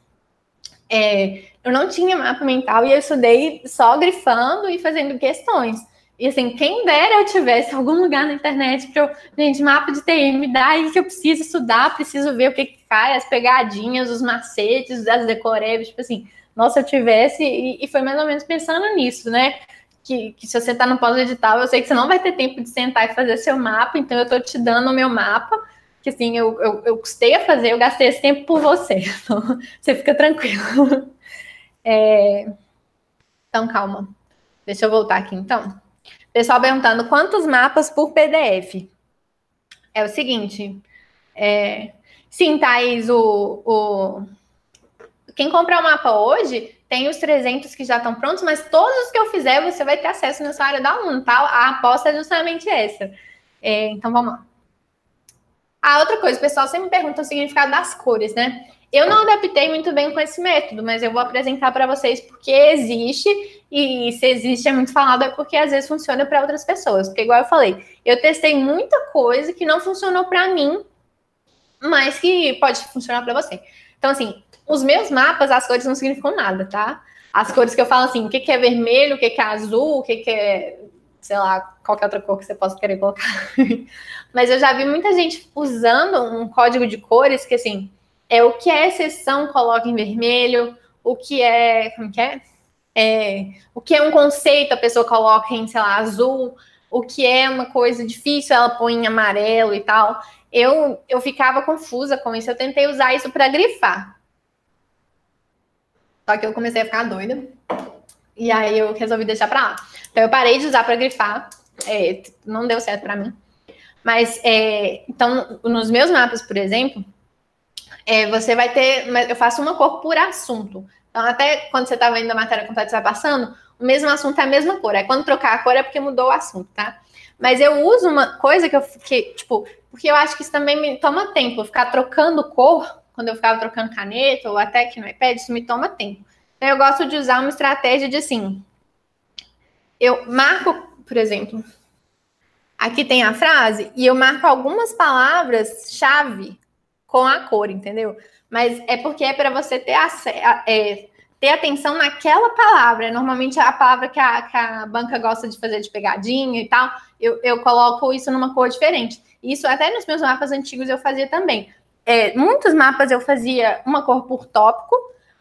é, eu não tinha mapa mental e eu estudei só grifando e fazendo questões. E assim, quem dera eu tivesse algum lugar na internet para eu, gente, mapa de TI, me dá aí que eu preciso estudar, preciso ver o que, que cai, as pegadinhas, os macetes, as decorebas, tipo assim, nossa, eu tivesse, e, e, foi mais ou menos pensando nisso, né? Que, que se você está no pós-edital, eu sei que você não vai ter tempo de sentar e fazer seu mapa, então eu estou te dando o meu mapa, que assim, eu, eu, eu custei a fazer, eu gastei esse tempo por você, então você fica tranquilo. É... Então, calma. Deixa eu voltar aqui, então. Pessoal perguntando quantos mapas por PDF. É o seguinte. É... Sim, Thaís, o, o... quem comprar o mapa hoje tem os 300 que já estão prontos, mas todos os que eu fizer você vai ter acesso na sua área da aluno, tá? A aposta é justamente essa. É, então vamos lá. A outra coisa, pessoal sempre me pergunta o significado das cores, né? Eu não adaptei muito bem com esse método, mas eu vou apresentar para vocês porque existe, e se existe é muito falado, é porque às vezes funciona para outras pessoas. Porque, igual eu falei, eu testei muita coisa que não funcionou para mim, mas que pode funcionar para você. Então, assim, os meus mapas, as cores não significam nada, tá? As cores que eu falo assim, o que, que é vermelho, o que, que é azul, o que, que é, sei lá, qualquer outra cor que você possa querer colocar. mas eu já vi muita gente usando um código de cores que, assim, é o que é exceção coloca em vermelho, o que é, como que é? é? O que é um conceito a pessoa coloca em, sei lá, azul, o que é uma coisa difícil ela põe em amarelo e tal. Eu, eu ficava confusa com isso, eu tentei usar isso para grifar. Só que eu comecei a ficar doida. E aí eu resolvi deixar para lá. Então eu parei de usar para grifar. É, não deu certo para mim. Mas é, então, nos meus mapas, por exemplo, é, você vai ter. Eu faço uma cor por assunto. Então, até quando você está vendo a matéria completa você vai passando, o mesmo assunto é a mesma cor. Aí quando trocar a cor é porque mudou o assunto, tá? Mas eu uso uma coisa que eu tipo, porque eu acho que isso também me toma tempo, ficar trocando cor, quando eu ficava trocando caneta, ou até que no iPad, isso me toma tempo. Então eu gosto de usar uma estratégia de assim. Eu marco, por exemplo, aqui tem a frase, e eu marco algumas palavras-chave com a cor, entendeu? Mas é porque é para você ter, é, ter atenção naquela palavra. Normalmente a palavra que a, que a, banca gosta de fazer de pegadinha e tal, eu, eu coloco isso numa cor diferente. Isso até nos meus mapas antigos eu fazia também. É, muitos mapas eu fazia uma cor por tópico,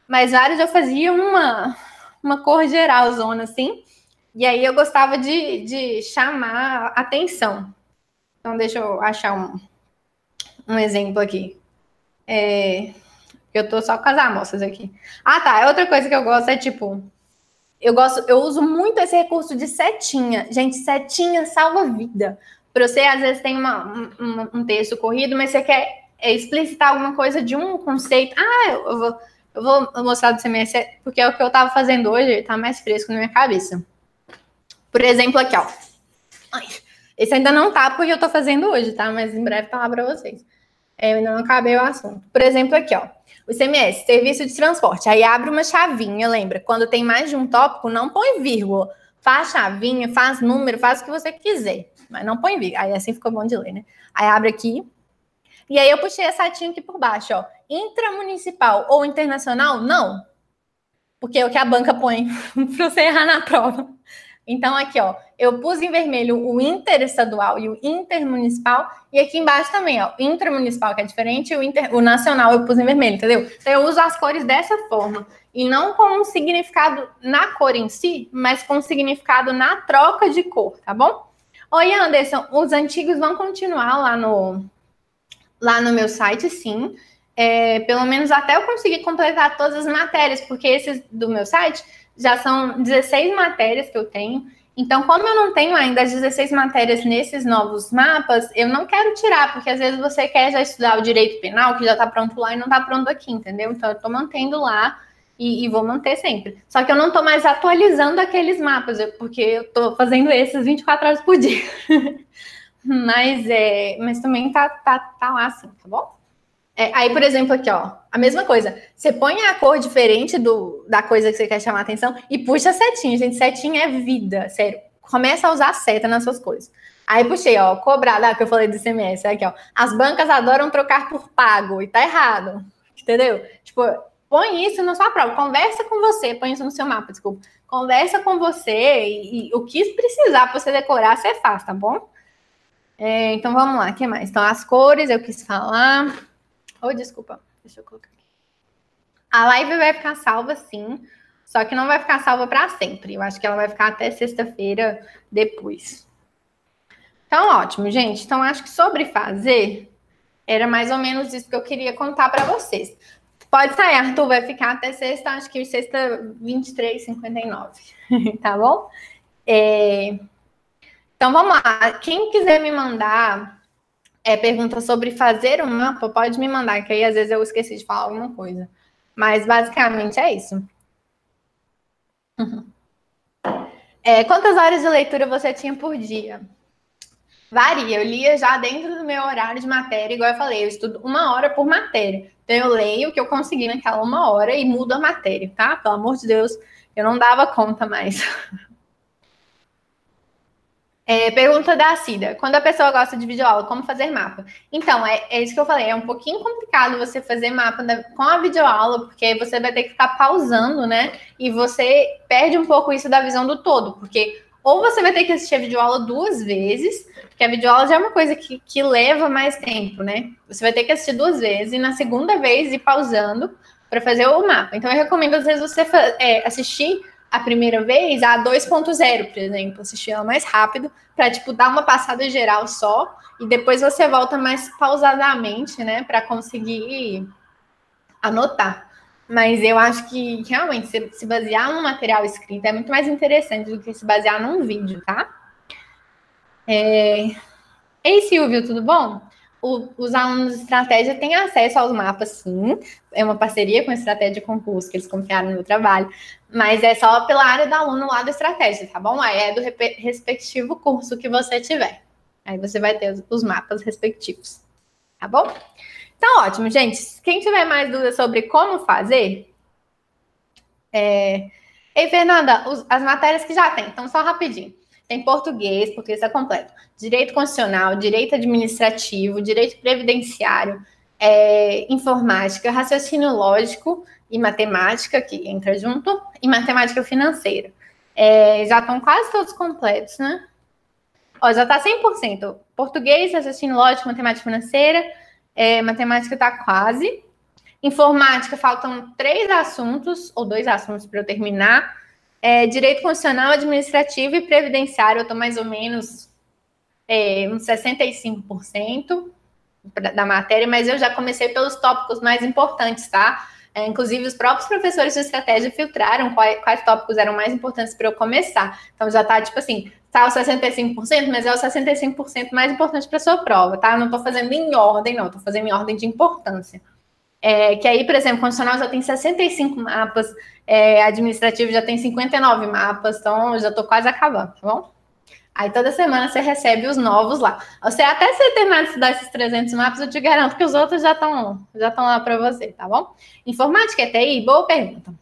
mas vários eu fazia uma, uma cor geral, zona assim. E aí eu gostava de, de chamar atenção. Então, deixa eu achar um, um exemplo aqui. É, eu tô só com as amostras aqui. Ah, tá. Outra coisa que eu gosto é tipo. Eu gosto, eu uso muito esse recurso de setinha. Gente, setinha salva vida. Para você, às vezes, tem uma, um, um, texto corrido, mas você quer explicitar alguma coisa de um conceito. Ah, eu, vou, eu vou mostrar do semestre, porque é o que eu estava fazendo hoje, tá mais fresco na minha cabeça. Por exemplo, aqui, ó. Ai, esse ainda não tá porque eu tô fazendo hoje, tá? Mas em breve tá lá para vocês. É, eu ainda não acabei o assunto. Por exemplo, aqui, ó. O CMS, Serviço de Transporte. Aí abre uma chavinha, lembra? Quando tem mais de um tópico, não põe vírgula. Faz chavinha, faz número, faz o que você quiser. Mas não põe vírgula. Aí assim ficou bom de ler, né? Aí abre aqui. E aí eu puxei a setinha aqui por baixo, ó. Intramunicipal ou internacional? Não. Porque é o que a banca põe para você errar na prova. Então, aqui, ó, eu pus em vermelho o interestadual e o intermunicipal, e aqui embaixo também, ó, intramunicipal, que é diferente, e o, inter, o nacional eu pus em vermelho, entendeu? Então, eu uso as cores dessa forma, e não com um significado na cor em si, mas com um significado na troca de cor, tá bom? Oi, Anderson, os antigos vão continuar lá no, lá no meu site, sim. é, pelo menos até eu conseguir completar todas as matérias, porque esses do meu site já são 16 matérias que eu tenho. Então, como eu não tenho ainda as 16 matérias nesses novos mapas, eu não quero tirar, porque às vezes você quer já estudar o direito penal, que já está pronto lá e não está pronto aqui, entendeu? Então, eu estou mantendo lá e, e, vou manter sempre. Só que eu não estou mais atualizando aqueles mapas, porque eu estou fazendo esses 24 horas por dia. mas, é, mas também tá, tá, tá lá assim, tá bom? É, aí, por exemplo, aqui, ó, a mesma coisa. Você põe a cor diferente do, da coisa que você quer chamar atenção e puxa a setinha, gente. Setinha é vida, sério. Começa a usar seta nas suas coisas. Aí puxei, ó, cobrada, ah, que eu falei do CMS, aqui, ó. As bancas adoram trocar por pago, e tá errado. Entendeu? Tipo, põe isso na sua prova, conversa com você, põe isso no seu mapa, desculpa. Conversa com você e, e o que precisar para você decorar, você faz, tá bom? É, então vamos lá, o que mais? Então, as cores eu quis falar. Oh, desculpa. Deixa eu colocar aqui. A live vai ficar salva, sim. Só que não vai ficar salva para sempre. Eu acho que ela vai ficar até sexta-feira depois. Então, ótimo, gente. Então, acho que sobre fazer, era mais ou menos isso que eu queria contar para vocês. Pode sair, Arthur, vai ficar até sexta, acho que sexta 23h59. tá bom? É... Então, vamos lá. Quem quiser me mandar é, pergunta sobre fazer um mapa, pode me mandar, que aí às vezes eu esqueci de falar alguma coisa. Mas basicamente é isso. É, quantas horas de leitura você tinha por dia? Varia, eu lia já dentro do meu horário de matéria, igual eu falei, eu estudo uma hora por matéria. Então eu leio o que eu consegui naquela uma hora e mudo a matéria, tá? Pelo amor de Deus, eu não dava conta mais. É, pergunta da Cida: quando a pessoa gosta de videoaula, como fazer mapa? Então, é, é, isso que eu falei, é um pouquinho complicado você fazer mapa com a videoaula, porque você vai ter que ficar pausando, né? E você perde um pouco isso da visão do todo, porque ou você vai ter que assistir a videoaula duas vezes, porque a videoaula já é uma coisa que, que leva mais tempo, né? Você vai ter que assistir duas vezes e na segunda vez ir pausando para fazer o mapa. Então, eu recomendo, às vezes, você é, assistir a primeira vez a 2.0, por exemplo, assistir ela mais rápido, para tipo dar uma passada geral só, e depois você volta mais pausadamente, né, para conseguir anotar. Mas eu acho que realmente se, basear no material escrito é muito mais interessante do que se basear num vídeo, tá? É... Ei, Silvio, tudo bom? O, os alunos de estratégia têm acesso aos mapas, sim. É uma parceria com a estratégia concurso que eles confiaram no meu trabalho, mas é só pela área do aluno lá da estratégia, tá bom? Aí é do respectivo curso que você tiver. Aí você vai ter os, os mapas respectivos, tá bom? Então, ótimo, gente. Quem tiver mais dúvidas sobre como fazer, é... Ei, Fernanda, os, as matérias que já tem, então só rapidinho. Tem português, porque isso é completo. Direito constitucional, direito administrativo, direito previdenciário, é, informática, raciocínio lógico e matemática, que entra junto, e matemática financeira. É, já estão quase todos completos, né? Ó, já está 100%. Português, raciocínio lógico, matemática financeira, é, matemática está quase. Informática, faltam três assuntos, ou dois assuntos para eu terminar. É, direito constitucional, administrativo e previdenciário, eu estou mais ou menos é, uns 65% da matéria, mas eu já comecei pelos tópicos mais importantes, tá? É, inclusive, os próprios professores de estratégia filtraram quais, quais tópicos eram mais importantes para eu começar. Então, já está tipo assim, tá os 65%, mas é o 65% mais importante para sua prova, tá? Eu não estou fazendo em ordem, não, estou fazendo em ordem de importância. É, que aí, por exemplo, condicional já tem 65 mapas, é, administrativo já tem 59 mapas, então eu já estou quase acabando, tá bom? Aí toda semana você recebe os novos lá. Você até você terminar de estudar esses 300 mapas, eu te garanto que os outros já estão já estão lá para você, tá bom? Informática é TI? Boa pergunta.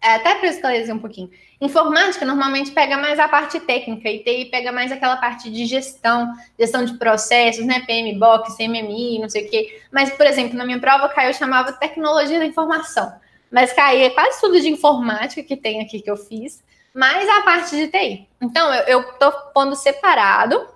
É, até para esclarecer um pouquinho. Informática normalmente pega mais a parte técnica e TI pega mais aquela parte de gestão, gestão de processos, né? PMBOK, CMMI, não sei o quê. Mas, por exemplo, na minha prova caiu, eu chamava tecnologia da informação. Mas caía quase tudo de informática que tem aqui que eu fiz, mais a parte de TI. Então, eu, estou pondo separado.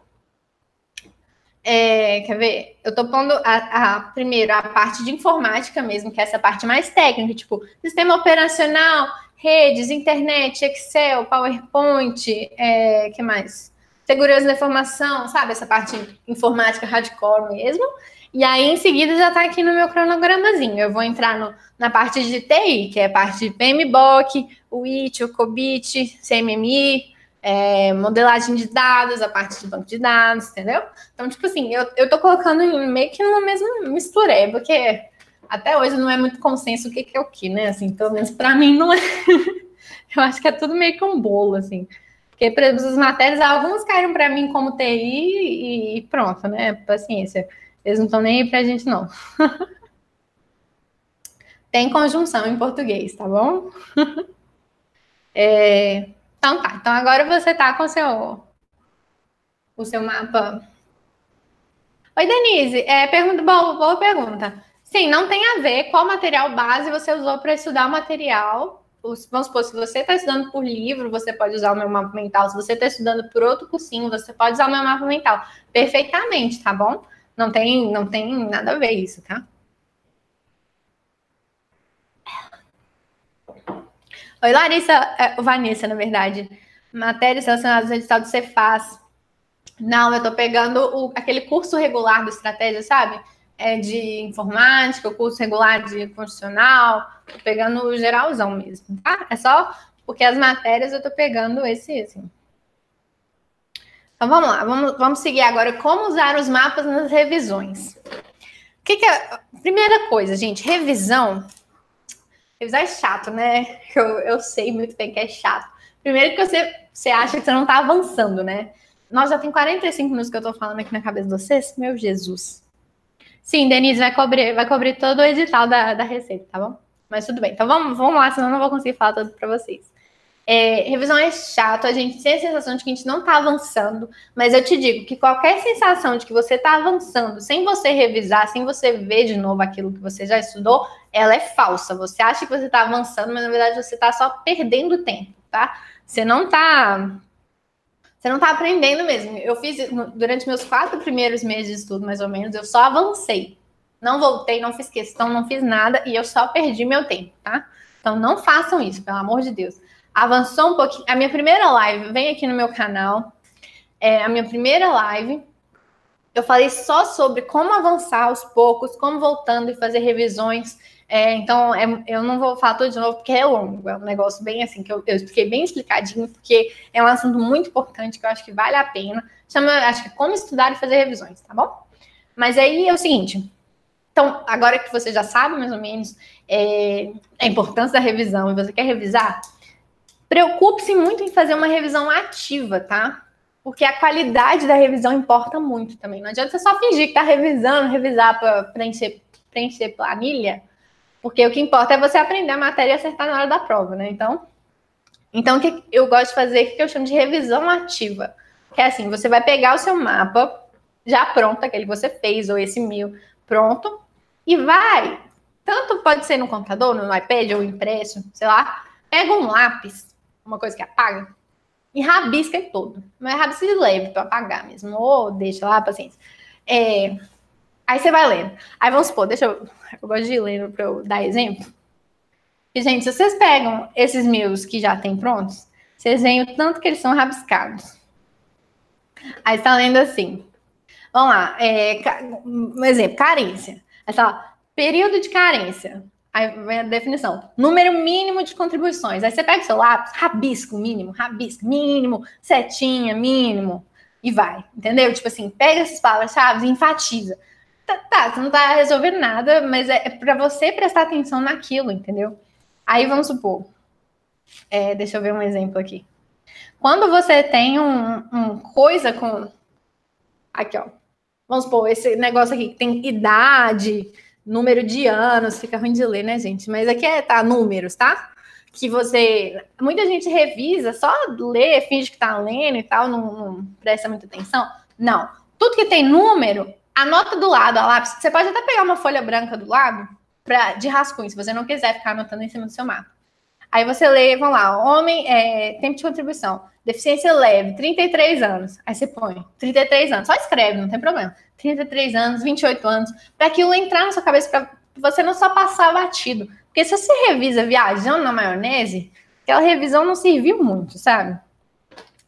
É, quer ver? Eu estou pondo a, a, primeiro a parte de informática mesmo, que é essa parte mais técnica, tipo sistema operacional, redes, internet, Excel, PowerPoint, é, que mais? Segurança da informação, sabe? Essa parte informática hardcore mesmo. E aí, em seguida, já está aqui no meu cronogramazinho. Eu vou entrar no, na parte de TI, que é a parte de PMBOK, o IT, o COBIT, CMMI, é, modelagem de dados, a parte de banco de dados, entendeu? Então, tipo assim, eu, eu tô colocando meio que numa mesma mistureba, porque até hoje não é muito consenso o que, que é o que, né? Assim, pelo menos para mim não é. eu acho que é tudo meio que um bolo, assim. Porque, por exemplo, as matérias, algumas caíram para mim como TI e pronto, né? Paciência. Eles não estão nem aí para a gente, não. Tem conjunção em português, tá bom? é, então tá. Então agora você tá com seu, o seu mapa. Oi, Denise. É, pergunta, boa, boa pergunta. Sim, não tem a ver qual material base você usou para estudar o material vamos supor, se você está estudando por livro, você pode usar o meu mapa mental. Se você está estudando por outro cursinho, você pode usar o meu mapa mental. Perfeitamente, tá bom? Não tem, não tem nada a ver isso, tá? Oi, Larissa, é, Vanessa, na verdade. Matérias relacionadas ao edital do Cefaz. Não, eu tô pegando o, aquele curso regular do Estratégia, sabe? é de informática, o curso regular de constitucional, tô pegando o geralzão mesmo, tá? É só porque as matérias eu tô pegando esse, assim. Então vamos lá, vamos, vamos seguir agora como usar os mapas nas revisões. O que, que é? Primeira coisa, gente, revisão. Revisar é chato, né? Eu, eu sei muito bem que é chato. Primeiro que você, você acha que você não tá avançando, né? Nós já tem 45 minutos que eu tô falando aqui na cabeça de vocês. Meu Jesus. Sim, Denise vai cobrir, vai cobrir todo o edital da, da receita, tá bom? Mas tudo bem. Então vamos, vamos lá, senão eu não vou conseguir falar tudo para vocês. É, revisão é chato, a gente tem a sensação de que a gente não está avançando, mas eu te digo que qualquer sensação de que você está avançando sem você revisar, sem você ver de novo aquilo que você já estudou, ela é falsa. Você acha que você está avançando, mas na verdade você está só perdendo tempo, tá? Você não está você não está aprendendo mesmo. Eu fiz durante meus quatro primeiros meses de estudo, mais ou menos, eu só avancei. Não voltei, não fiz questão, não fiz nada e eu só perdi meu tempo, tá? Então não façam isso, pelo amor de Deus. Avançou um pouquinho. A minha primeira live, vem aqui no meu canal. É a minha primeira live. Eu falei só sobre como avançar aos poucos, como voltando e fazer revisões é, então, é, eu não vou falar tudo de novo porque é longo, é um negócio bem assim, que eu, eu expliquei bem explicadinho, porque é um assunto muito importante que eu acho que vale a pena. Chama, acho que é como estudar e fazer revisões, tá bom? Mas aí é o seguinte. Então, agora que você já sabe mais ou menos é, a importância da revisão e você quer revisar, preocupe-se muito em fazer uma revisão ativa, tá? Porque a qualidade da revisão importa muito também. Não adianta você só fingir que tá revisando, revisar para preencher, preencher planilha porque o que importa é você aprender a matéria e acertar na hora da prova, né? Então, então o que eu gosto de fazer, o que eu chamo de revisão ativa. Que é assim, você vai pegar o seu mapa já pronto, aquele que você fez, ou esse mil pronto, e vai. Tanto pode ser no computador, no iPad ou impresso, sei lá. Pega um lápis, uma coisa que apaga, e rabisca todo. É rabisca de leve para apagar mesmo. Ou deixa lá, paciência. É, Aí você vai lendo. Aí vamos supor, deixa eu. Eu gosto de lendo para eu dar exemplo. E, gente, se vocês pegam esses meus que já tem prontos, vocês veem o tanto que eles são rabiscados. Aí está lendo assim. Vamos lá. É, um exemplo, carência. Aí está período de carência. Aí vem a definição. Número mínimo de contribuições. Aí você pega o seu lápis, rabisco mínimo, rabisco mínimo, setinha mínimo, e vai. Entendeu? Tipo assim, pega essas palavras-chave e enfatiza. Tá, tá, você não tá resolvendo nada, mas é, é para você prestar atenção naquilo, entendeu? Aí vamos supor, é, deixa eu ver um exemplo aqui. Quando você tem um, um coisa com. Aqui, ó. Vamos supor, esse negócio aqui que tem idade, número de anos, fica ruim de ler, né, gente? Mas aqui é tá números, tá? Que você. Muita gente revisa, só lê, finge que tá lendo e tal, não, não presta muita atenção. Não. Tudo que tem número Anota do lado a lápis. Você pode até pegar uma folha branca do lado pra, de rascunho, se você não quiser ficar anotando em cima do seu mapa. Aí você lê, vamos lá, homem, é, tempo de contribuição, deficiência leve, 33 anos. Aí você põe 33 anos, só escreve, não tem problema. 33 anos, 28 anos, para aquilo entrar na sua cabeça, para você não só passar batido. Porque se você revisa viajando na maionese, aquela revisão não serviu muito, sabe?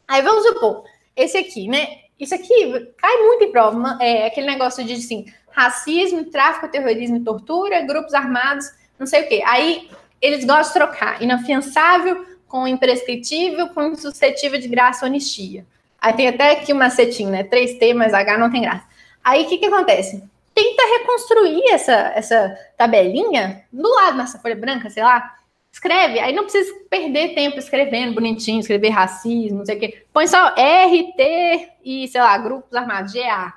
Aí vamos supor, esse aqui, né? Isso aqui cai muito em prova. É aquele negócio de assim, racismo, tráfico, terrorismo tortura, grupos armados, não sei o quê. Aí eles gostam de trocar inafiançável com imprescritível com insuscetível de graça ou anistia. Aí tem até aqui uma setinha, né? 3T, mas H não tem graça. Aí o que, que acontece? Tenta reconstruir essa, essa tabelinha do lado nessa folha branca, sei lá. Escreve, aí não precisa perder tempo escrevendo bonitinho, escrever racismo, não sei o quê. Põe só RT e, sei lá, grupos armados, GA.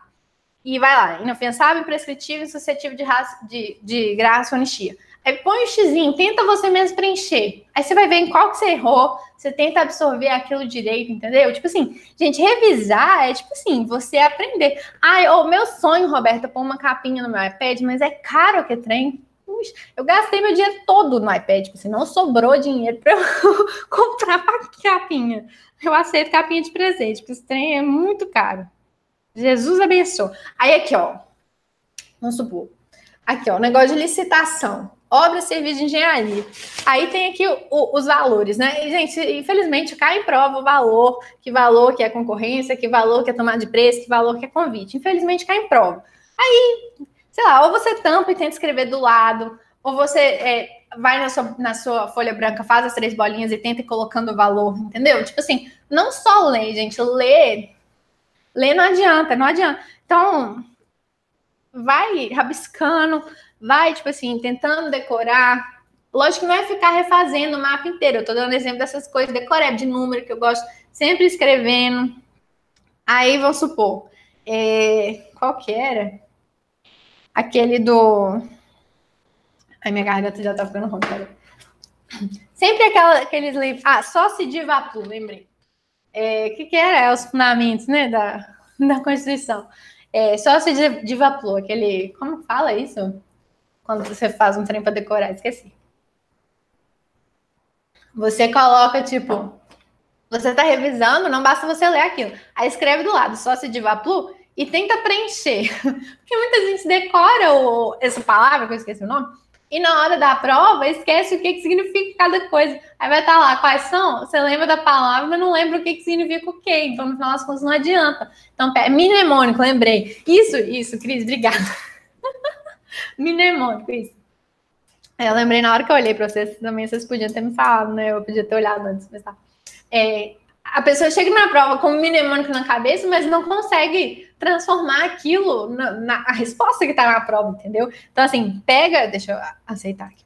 E vai lá, inofensável, imprescritível, suscetível de, raça, de, de graça ou anistia. Aí põe o xizinho, tenta você mesmo preencher. Aí você vai ver em qual que você errou, você tenta absorver aquilo direito, entendeu? Tipo assim, gente, revisar é tipo assim, você aprender. Ai, o meu sonho, Roberta, pôr uma capinha no meu iPad, mas é caro que trem. Eu gastei meu dinheiro todo no iPad, assim, não sobrou dinheiro para eu comprar capinha. Eu aceito capinha de presente, porque esse trem é muito caro. Jesus abençoe. Aí aqui, ó. Vamos supor. Aqui, ó, negócio de licitação obra, serviço de engenharia. Aí tem aqui o, os valores, né? E, gente, infelizmente cai em prova o valor, que valor que é concorrência, que valor que é tomada de preço, que valor que é convite. Infelizmente cai em prova. Aí, sei lá, ou você tampa e tenta escrever do lado, ou você é, vai na sua, na sua folha branca, faz as três bolinhas e tenta ir colocando o valor, entendeu? Tipo assim, não só ler, gente, ler, ler não adianta, não adianta. Então, vai rabiscando, vai, tipo assim, tentando decorar. Lógico que não é ficar refazendo o mapa inteiro. Eu tô dando exemplo dessas coisas, decoreb de número que eu gosto, sempre escrevendo. Aí, vamos supor, é... qual que era? Aquele do. Ai, minha garganta já tá ficando cara. Sempre aquela, aqueles livros. Ah, só se divapu, lembrei. O é, que, que era? É os fundamentos, né, da, da Constituição. É, só se divapu, aquele. Como fala isso? Quando você faz um trem para decorar, esqueci. Você coloca, tipo, você está revisando, não basta você ler aquilo. Aí escreve do lado, sócio de Vaplu, e tenta preencher. Porque muita gente decora o, essa palavra, que eu esqueci o nome, e na hora da prova esquece o que, que significa cada coisa. Aí vai estar tá lá, quais são? Você lembra da palavra, mas não lembra o que, que significa o quê. Então, no final das contas, não adianta. Então, mnemônico, lembrei. Isso, isso, Cris, obrigada. Mnemônico, isso. Eu lembrei na hora que eu olhei para vocês, também vocês podiam ter me falado, né? Eu podia ter olhado antes, mas tá. É, a pessoa chega na prova com um mnemônico na cabeça, mas não consegue transformar aquilo na, na a resposta que está na prova, entendeu? Então, assim, pega, deixa eu aceitar aqui.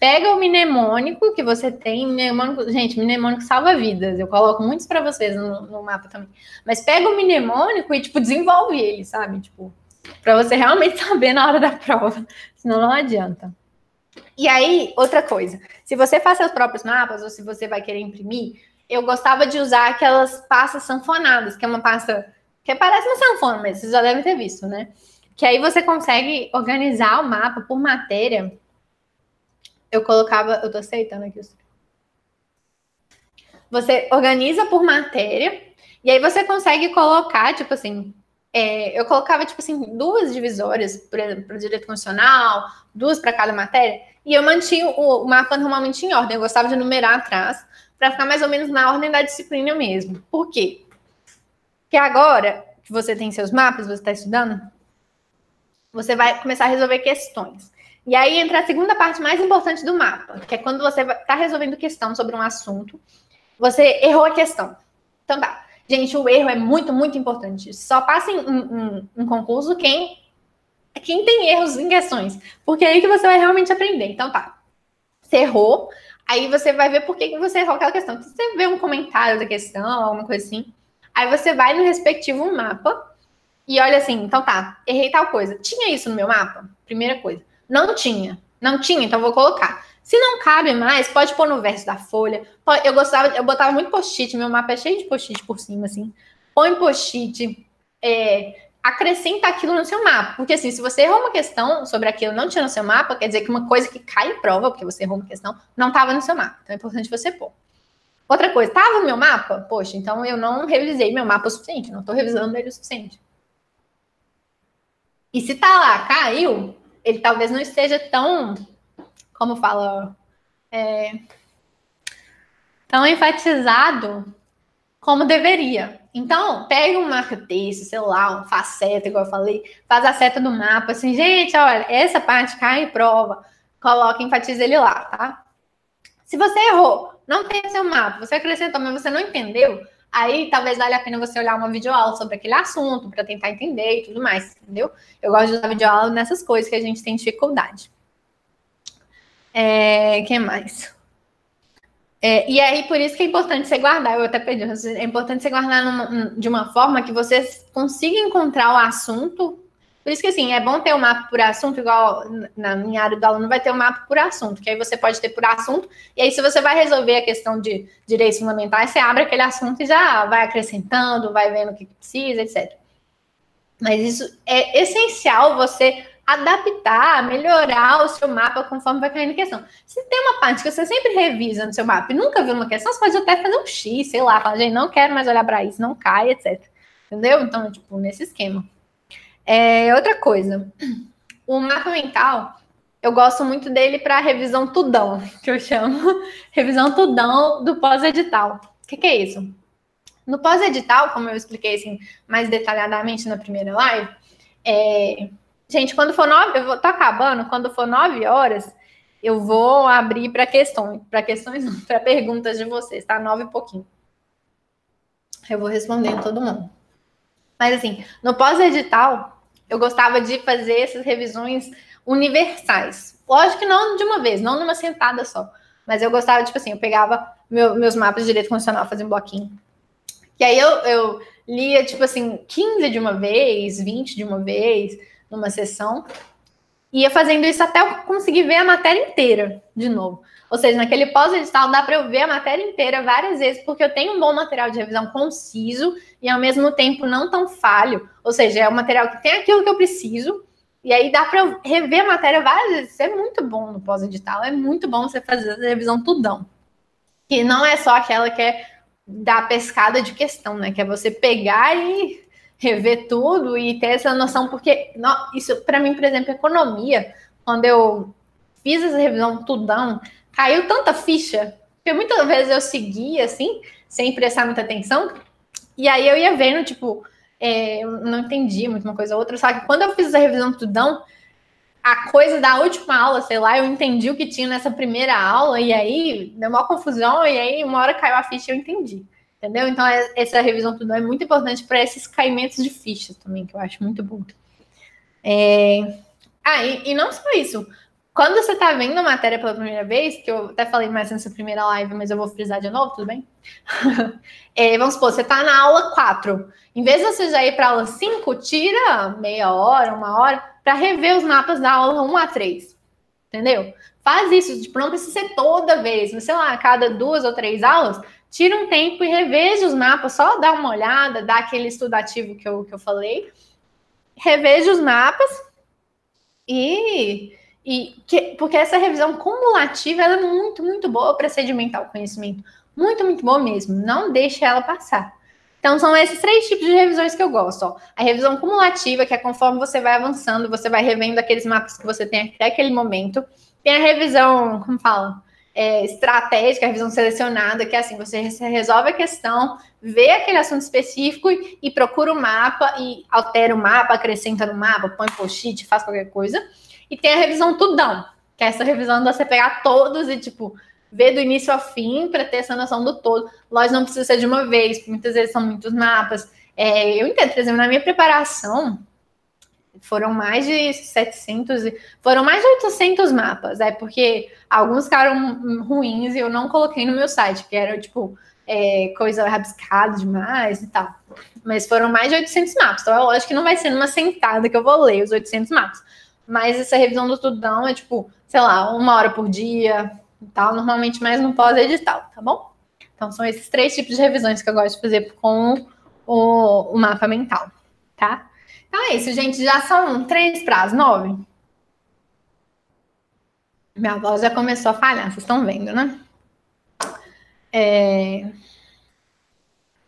Pega o mnemônico que você tem, mnemônico, gente, mnemônico salva vidas. Eu coloco muitos para vocês no, no, mapa também. Mas pega o mnemônico e tipo desenvolve ele, sabe? Tipo, para você realmente saber na hora da prova, senão não adianta. E aí, outra coisa, se você faz seus próprios mapas ou se você vai querer imprimir, eu gostava de usar aquelas pastas sanfonadas, que é uma pasta que parece uma sanfona, mas vocês já devem ter visto, né? Que aí você consegue organizar o mapa por matéria. Eu colocava, eu tô aceitando aqui os você organiza por matéria e aí você consegue colocar, tipo assim, é, eu colocava, tipo assim, duas divisórias para direito constitucional, duas para cada matéria, e eu mantinha o, o, mapa normalmente em ordem. Eu gostava de numerar atrás, para ficar mais ou menos na ordem da disciplina mesmo. Por quê? Porque agora que você tem seus mapas, você está estudando, você vai começar a resolver questões. E aí entra a segunda parte mais importante do mapa, que é quando você está resolvendo questão sobre um assunto, você errou a questão. Então tá. Gente, o erro é muito, muito importante. Só passa em um, um, um concurso quem, quem tem erros em questões. Porque é aí que você vai realmente aprender. Então tá. Você errou, aí você vai ver por que, você errou aquela questão. Então, você vê um comentário da questão, alguma coisa assim. Aí você vai no respectivo mapa e olha assim, então tá, errei tal coisa. Tinha isso no meu mapa? Primeira coisa. Não tinha. Não tinha, então vou colocar. Se não cabe mais, pode pôr no verso da folha. Eu gostava, eu botava muito post-it, meu mapa é cheio de post-it por cima, assim. Põe post-it, é, acrescenta aquilo no seu mapa. Porque assim, se você errou uma questão sobre aquilo não tinha no seu mapa, quer dizer que uma coisa que cai em prova, porque você errou uma questão, não estava no seu mapa. Então é importante você pôr. Outra coisa, estava no meu mapa? Poxa, então eu não revisei meu mapa o suficiente, não estou revisando ele o suficiente. E se tá lá, caiu, ele talvez não esteja tão como fala, é, tão enfatizado como deveria. Então, pega um marca-texto, sei lá, um faceta, igual eu falei, faz a seta do mapa, assim, gente, olha, essa parte cai em prova, coloca, enfatiza ele lá, tá? Se você errou, não tem seu mapa, você acrescentou, mas você não entendeu, aí talvez valha a pena você olhar uma videoaula sobre aquele assunto para tentar entender e tudo mais, entendeu? Eu gosto de usar videoaula nessas coisas que a gente tem dificuldade. É, que mais? É, e aí, por isso que é importante você guardar, eu até pedi, é importante você guardar numa, de uma forma que você consiga encontrar o assunto. Por isso que, assim, é bom ter um mapa por assunto, igual na minha área do aluno vai ter um mapa por assunto, que aí você pode ter por assunto, e aí se você vai resolver a questão de direitos fundamentais, você abre aquele assunto e já vai acrescentando, vai vendo o que precisa, etc. Mas isso é essencial você adaptar, melhorar o seu mapa conforme vai caindo questão. Se tem uma parte que você sempre revisa no seu mapa e nunca viu uma questão, você pode até fazer um X, sei lá, falar, gente, não quero mais olhar para isso, não cai, etc. Entendeu? Então, tipo, nesse esquema. É, outra coisa, o mapa mental, eu gosto muito dele para revisão tudão, que eu chamo revisão tudão do pós-edital. O que, que é isso? No pós-edital, como eu expliquei assim, mais detalhadamente na primeira live, é, Gente, quando for nove, eu vou tá acabando, quando for nove horas, eu vou abrir para questões, para questões, para perguntas de vocês, tá? Nove e pouquinho. Eu vou respondendo todo mundo. Mas assim, no pós-edital, eu gostava de fazer essas revisões universais. Lógico que não de uma vez, não numa sentada só. Mas eu gostava, tipo assim, eu pegava meu, meus mapas de direito constitucional, fazia um bloquinho. E aí eu, eu lia, tipo assim, 15 de uma vez, 20 de uma vez numa sessão. Ia fazendo isso até eu conseguir ver a matéria inteira de novo. Ou seja, naquele pós-edital dá para eu ver a matéria inteira várias vezes, porque eu tenho um bom material de revisão conciso e ao mesmo tempo não tão falho. Ou seja, é um material que tem aquilo que eu preciso, e aí dá para eu rever a matéria várias vezes. Isso é muito bom no pós-edital, é muito bom você fazer a revisão tudão. Que não é só aquela que é da pescada de questão, né? Que é você pegar e rever tudo e ter essa noção, porque isso, para mim, por exemplo, economia, quando eu fiz essa revisão tudão, caiu tanta ficha, que muitas vezes eu seguia assim, sem prestar muita atenção, e aí eu ia vendo, tipo, é, eu não entendi muito uma coisa ou outra, só que quando eu fiz essa revisão tudão, a coisa da última aula, sei lá, eu entendi o que tinha nessa primeira aula, e aí deu uma confusão, e aí uma hora caiu a ficha e eu entendi. Entendeu? Então, é, essa revisão tudo é muito importante para esses caimentos de fichas também, que eu acho muito bom. É... Ah, e, e, não só isso. Quando você está vendo a matéria pela primeira vez, que eu até falei mais nessa primeira live, mas eu vou frisar de novo, tudo bem? é, vamos supor, você está na aula 4. Em vez de você já ir para a aula 5, tira meia hora, uma hora, para rever os mapas da aula 1 a 3. Entendeu? Faz isso, tipo, não precisa ser toda vez, mas sei lá, a cada duas ou três aulas, tira um tempo e reveja os mapas, só dá uma olhada, dá aquele estudativo que eu, que eu falei, reveja os mapas e, e que, porque essa revisão cumulativa é muito, muito boa para sedimentar o conhecimento. Muito, muito boa mesmo. Não deixe ela passar. Então, são esses três tipos de revisões que eu gosto. Ó. A revisão cumulativa, que é conforme você vai avançando, você vai revendo aqueles mapas que você tem até aquele momento. Tem a revisão, como fala? É, estratégica, revisão selecionada, que é assim, você resolve a questão, vê aquele assunto específico e, e procura o mapa e altera o mapa, acrescenta no mapa, põe post-it, faz qualquer coisa. E tem a revisão tudão, que é essa revisão de você pegar todos e, tipo, ver do início ao fim para ter essa noção do todo. Lógico, não precisa ser de uma vez, muitas vezes são muitos mapas. É, eu entendo, por exemplo, na minha preparação, foram mais de 700, foram mais de 800 mapas, é porque alguns ficaram ruins e eu não coloquei no meu site, que era tipo é, coisa rabiscada demais e tal. Mas foram mais de 800 mapas, então é lógico que não vai ser numa sentada que eu vou ler os 800 mapas. Mas essa revisão do tudão é tipo, sei lá, uma hora por dia e tal, normalmente mais no pós-edital, tá bom? Então são esses três tipos de revisões que eu gosto de fazer com o, o mapa mental, tá? Então é isso, gente. Já são três para as nove. Minha voz já começou a falhar, vocês estão vendo, né? É...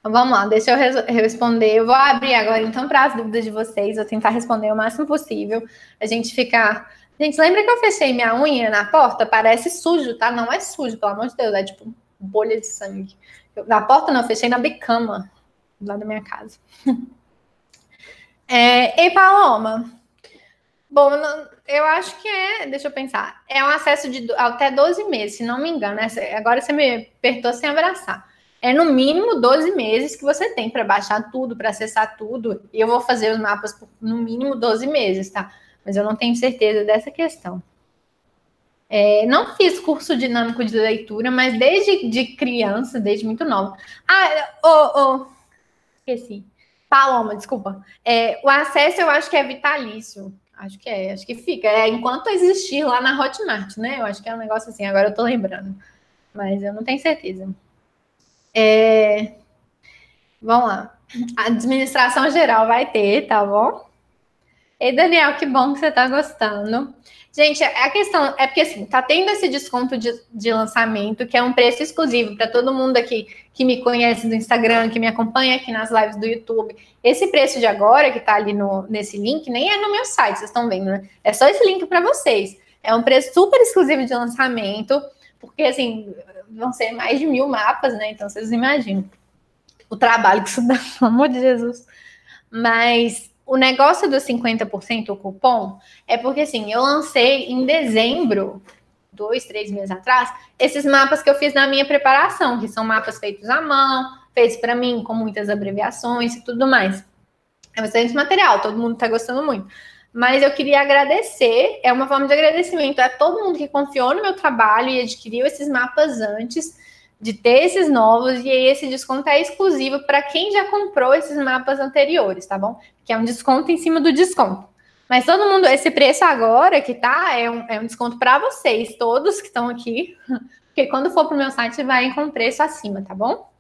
Vamos lá, deixa eu responder. Eu vou abrir agora, então, para as dúvidas de vocês. Vou tentar responder o máximo possível. A gente ficar. Gente, lembra que eu fechei minha unha na porta? Parece sujo, tá? Não é sujo, pelo amor de Deus. É tipo bolha de sangue. Eu, na porta não, eu fechei na bicama lá da minha casa. É, e Paloma? Bom, eu acho que é, deixa eu pensar, é um acesso de até 12 meses, se não me engano. Né? Agora você me apertou sem abraçar. É no mínimo 12 meses que você tem para baixar tudo, para acessar tudo. E eu vou fazer os mapas por no mínimo 12 meses, tá? Mas eu não tenho certeza dessa questão. É, não fiz curso dinâmico de leitura, mas desde de criança, desde muito nova. Ah, oh, oh, esqueci. Paloma, desculpa. É, o acesso eu acho que é vitalício. Acho que é, acho que fica. É enquanto existir lá na Hotmart, né? Eu acho que é um negócio assim, agora eu tô lembrando. Mas eu não tenho certeza. É... Vamos lá. A administração geral vai ter, tá bom? Ei, Daniel, que bom que você tá gostando. Gente, a questão é porque assim, tá tendo esse desconto de, de lançamento, que é um preço exclusivo para todo mundo aqui que me conhece do Instagram, que me acompanha aqui nas lives do YouTube. Esse preço de agora, que tá ali no, nesse link, nem é no meu site, vocês estão vendo, né? É só esse link para vocês. É um preço super exclusivo de lançamento, porque assim, vão ser mais de mil mapas, né? Então vocês imaginam o trabalho que isso dá, pelo amor de Jesus. Mas o negócio dos 50% o cupom é porque assim, eu lancei em dezembro, dois, três meses atrás, esses mapas que eu fiz na minha preparação, que são mapas feitos à mão, feitos para mim, com muitas abreviações e tudo mais. É bastante material, todo mundo está gostando muito. Mas eu queria agradecer, é uma forma de agradecimento a todo mundo que confiou no meu trabalho e adquiriu esses mapas antes de ter esses novos, e aí esse desconto é exclusivo para quem já comprou esses mapas anteriores, tá bom? Que é um desconto em cima do desconto. Mas todo mundo, esse preço agora que tá, é um, é um desconto para vocês, todos que estão aqui, porque quando for para o meu site vai com preço acima, tá bom?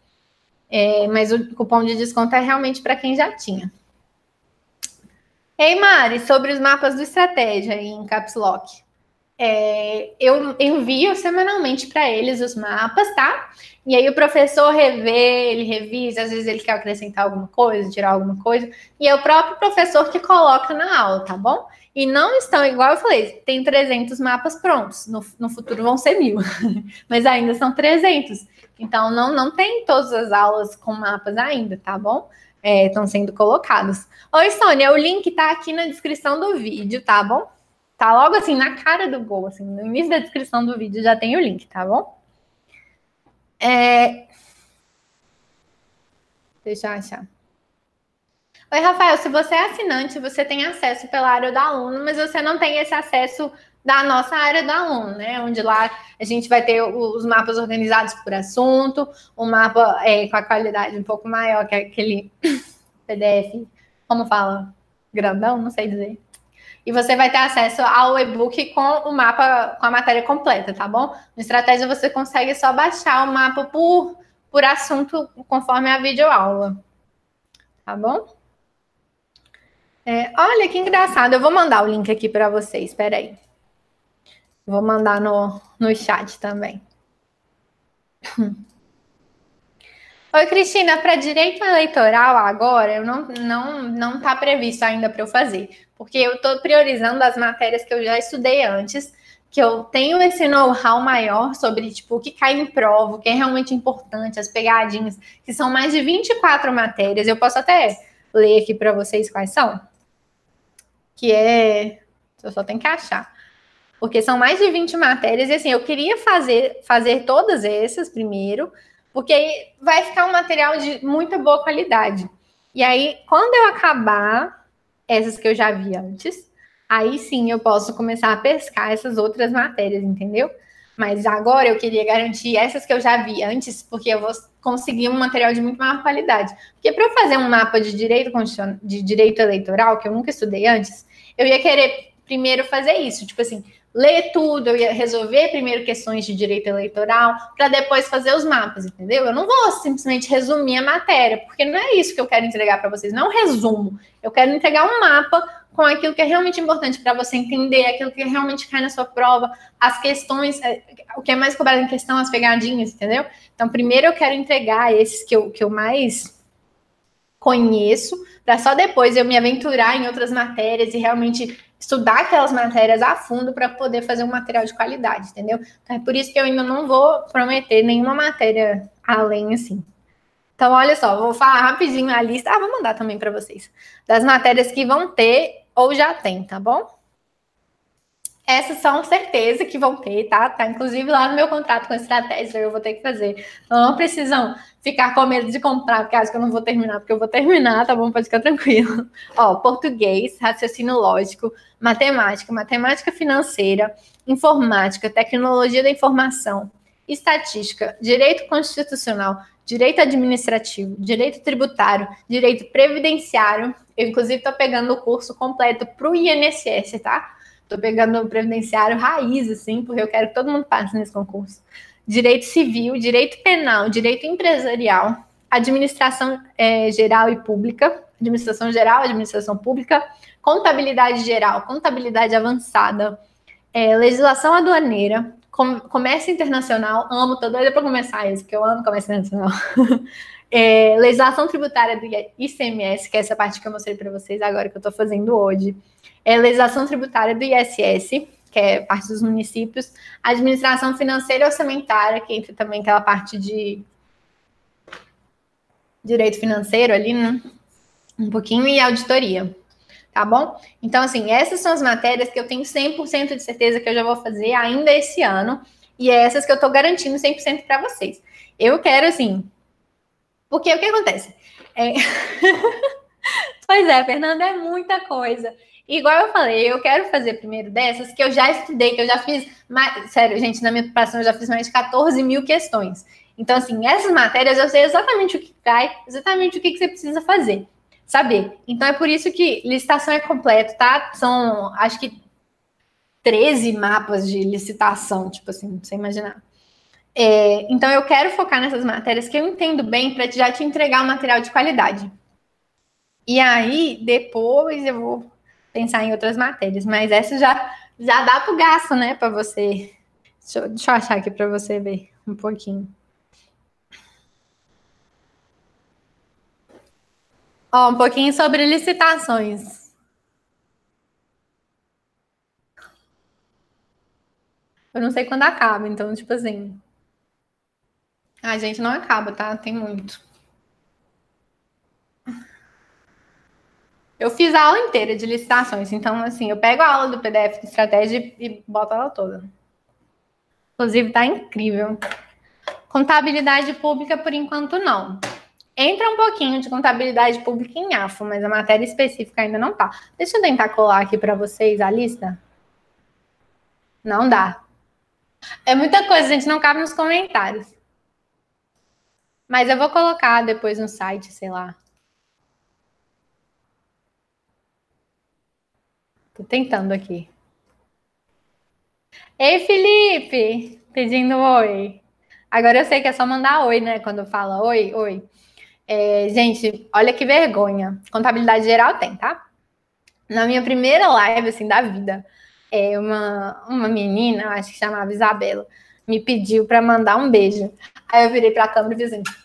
É, mas o cupom de desconto é realmente para quem já tinha. Ei, Mari, sobre os mapas do Estratégia em Caps Lock. É, eu envio semanalmente para eles os mapas, tá? E aí o professor revê, ele revisa, às vezes ele quer acrescentar alguma coisa, tirar alguma coisa, e é o próprio professor que coloca na aula, tá bom? E não estão, igual eu falei, tem 300 mapas prontos, no, no futuro vão ser mil, mas ainda são 300. Então não, não tem todas as aulas com mapas ainda, tá bom? É, estão sendo colocados. Oi, Sônia, o link tá aqui na descrição do vídeo, tá bom? Tá logo assim na cara do gol, assim, no início da descrição do vídeo já tem o link, tá bom? É... Deixa eu achar. Oi, Rafael, se você é assinante, você tem acesso pela área do aluno, mas você não tem esse acesso da nossa área do aluno, né? Onde lá a gente vai ter os mapas organizados por assunto, um mapa é, com a qualidade um pouco maior que aquele PDF, como fala, grandão, não sei dizer e você vai ter acesso ao e-book com o mapa, com a matéria completa, tá bom? No Estratégia você consegue só baixar o mapa por, por assunto conforme a videoaula, tá bom? É, olha que engraçado, eu vou mandar o link aqui para vocês, espera aí. Vou mandar no, no chat também. Oi, Cristina, para direito eleitoral agora, eu não não não está previsto ainda para eu fazer, porque eu estou priorizando as matérias que eu já estudei antes, que eu tenho esse know-how maior sobre tipo o que cai em prova, o que é realmente importante, as pegadinhas, que são mais de 24 matérias. Eu posso até ler aqui para vocês quais são. Que é, eu só tenho que achar. Porque são mais de 20 matérias e assim, eu queria fazer fazer todas essas primeiro porque aí vai ficar um material de muita boa qualidade. E aí, quando eu acabar essas que eu já vi antes, aí sim eu posso começar a pescar essas outras matérias, entendeu? Mas agora eu queria garantir essas que eu já vi antes, porque eu vou conseguir um material de muito maior qualidade. Porque para eu fazer um mapa de direito de direito eleitoral, que eu nunca estudei antes, eu ia querer primeiro fazer isso, tipo assim, ler tudo, eu ia resolver primeiro questões de direito eleitoral, para depois fazer os mapas, entendeu? Eu não vou simplesmente resumir a matéria, porque não é isso que eu quero entregar para vocês, não é um resumo. Eu quero entregar um mapa com aquilo que é realmente importante para você entender, aquilo que realmente cai na sua prova, as questões, é, o que é mais cobrado em questão, as pegadinhas, entendeu? Então, primeiro eu quero entregar esses que eu, que eu mais conheço, para só depois eu me aventurar em outras matérias e realmente estudar aquelas matérias a fundo para poder fazer um material de qualidade, entendeu? Então é por isso que eu ainda não vou prometer nenhuma matéria além assim. Então, olha só, vou falar rapidinho a lista. Ah, vou mandar também para vocês. Das matérias que vão ter ou já tem, tá bom? Essas são certeza que vão ter, tá? Tá inclusive lá no meu contrato com a estratégia, eu vou ter que fazer. Então não precisam ficar com medo de comprar, porque acho que eu não vou terminar, porque eu vou terminar, tá bom? Pode ficar tranquilo. Ó, português, raciocínio lógico, matemática, matemática financeira, informática, tecnologia da informação, estatística, direito constitucional, direito administrativo, direito tributário, direito previdenciário. Eu, inclusive, estou pegando o curso completo para o INSS, tá? Estou pegando o previdenciário raiz, assim, porque eu quero que todo mundo passe nesse concurso. Direito civil, direito penal, direito empresarial, administração é, geral e pública, administração geral, administração pública, contabilidade geral, contabilidade avançada, é, legislação aduaneira, com, comércio internacional, amo, tô doida para começar isso, porque eu amo comércio internacional. é, legislação tributária do ICMS, que é essa parte que eu mostrei para vocês agora, que eu estou fazendo hoje é legislação tributária do ISS, que é parte dos municípios, administração financeira e orçamentária, que entra também aquela parte de direito financeiro ali, né? Um pouquinho, e auditoria. Tá bom? Então, assim, essas são as matérias que eu tenho 100% de certeza que eu já vou fazer ainda esse ano, e é essas que eu tô garantindo 100% para vocês. Eu quero, assim. Porque o que acontece? É... pois é, Fernanda, é muita coisa. Igual eu falei, eu quero fazer primeiro dessas que eu já estudei, que eu já fiz. Mais, sério, gente, na minha preparação eu já fiz mais de 14 mil questões. Então, assim, essas matérias eu sei exatamente o que cai, exatamente o que, você precisa fazer, saber. Então, é por isso que licitação é completo, tá? São, acho que 13 mapas de licitação, tipo assim, pra você imaginar. É, então, eu quero focar nessas matérias que eu entendo bem para já te entregar um material de qualidade. E aí, depois eu vou pensar em outras matérias, mas essa já, já dá o gasto, né, para você. Deixa eu, deixa eu achar aqui para você ver um pouquinho. Ó, um pouquinho sobre licitações. Eu não sei quando acaba, então, tipo assim. A gente não acaba, tá? Tem muito. Eu fiz a aula inteira de licitações, então, assim, eu pego a aula do PDF de estratégia e boto ela toda. Inclusive, tá incrível. Contabilidade pública, por enquanto, não. Entra um pouquinho de contabilidade pública em AFO, mas a matéria específica ainda não tá. Deixa eu tentar colar aqui para vocês a lista. Não dá. É muita coisa, a gente não cabe nos comentários. Mas eu vou colocar depois no site, sei lá. Tô tentando aqui. Ei, Felipe! Pedindo oi. Agora eu sei que é só mandar oi, né? Quando fala oi, oi. É, gente, olha que vergonha. Contabilidade geral tem, tá? Na minha primeira live, assim, da vida, é, uma, uma menina, acho que chamava Isabela, me pediu para mandar um beijo. Aí eu virei para a câmera e fiz assim.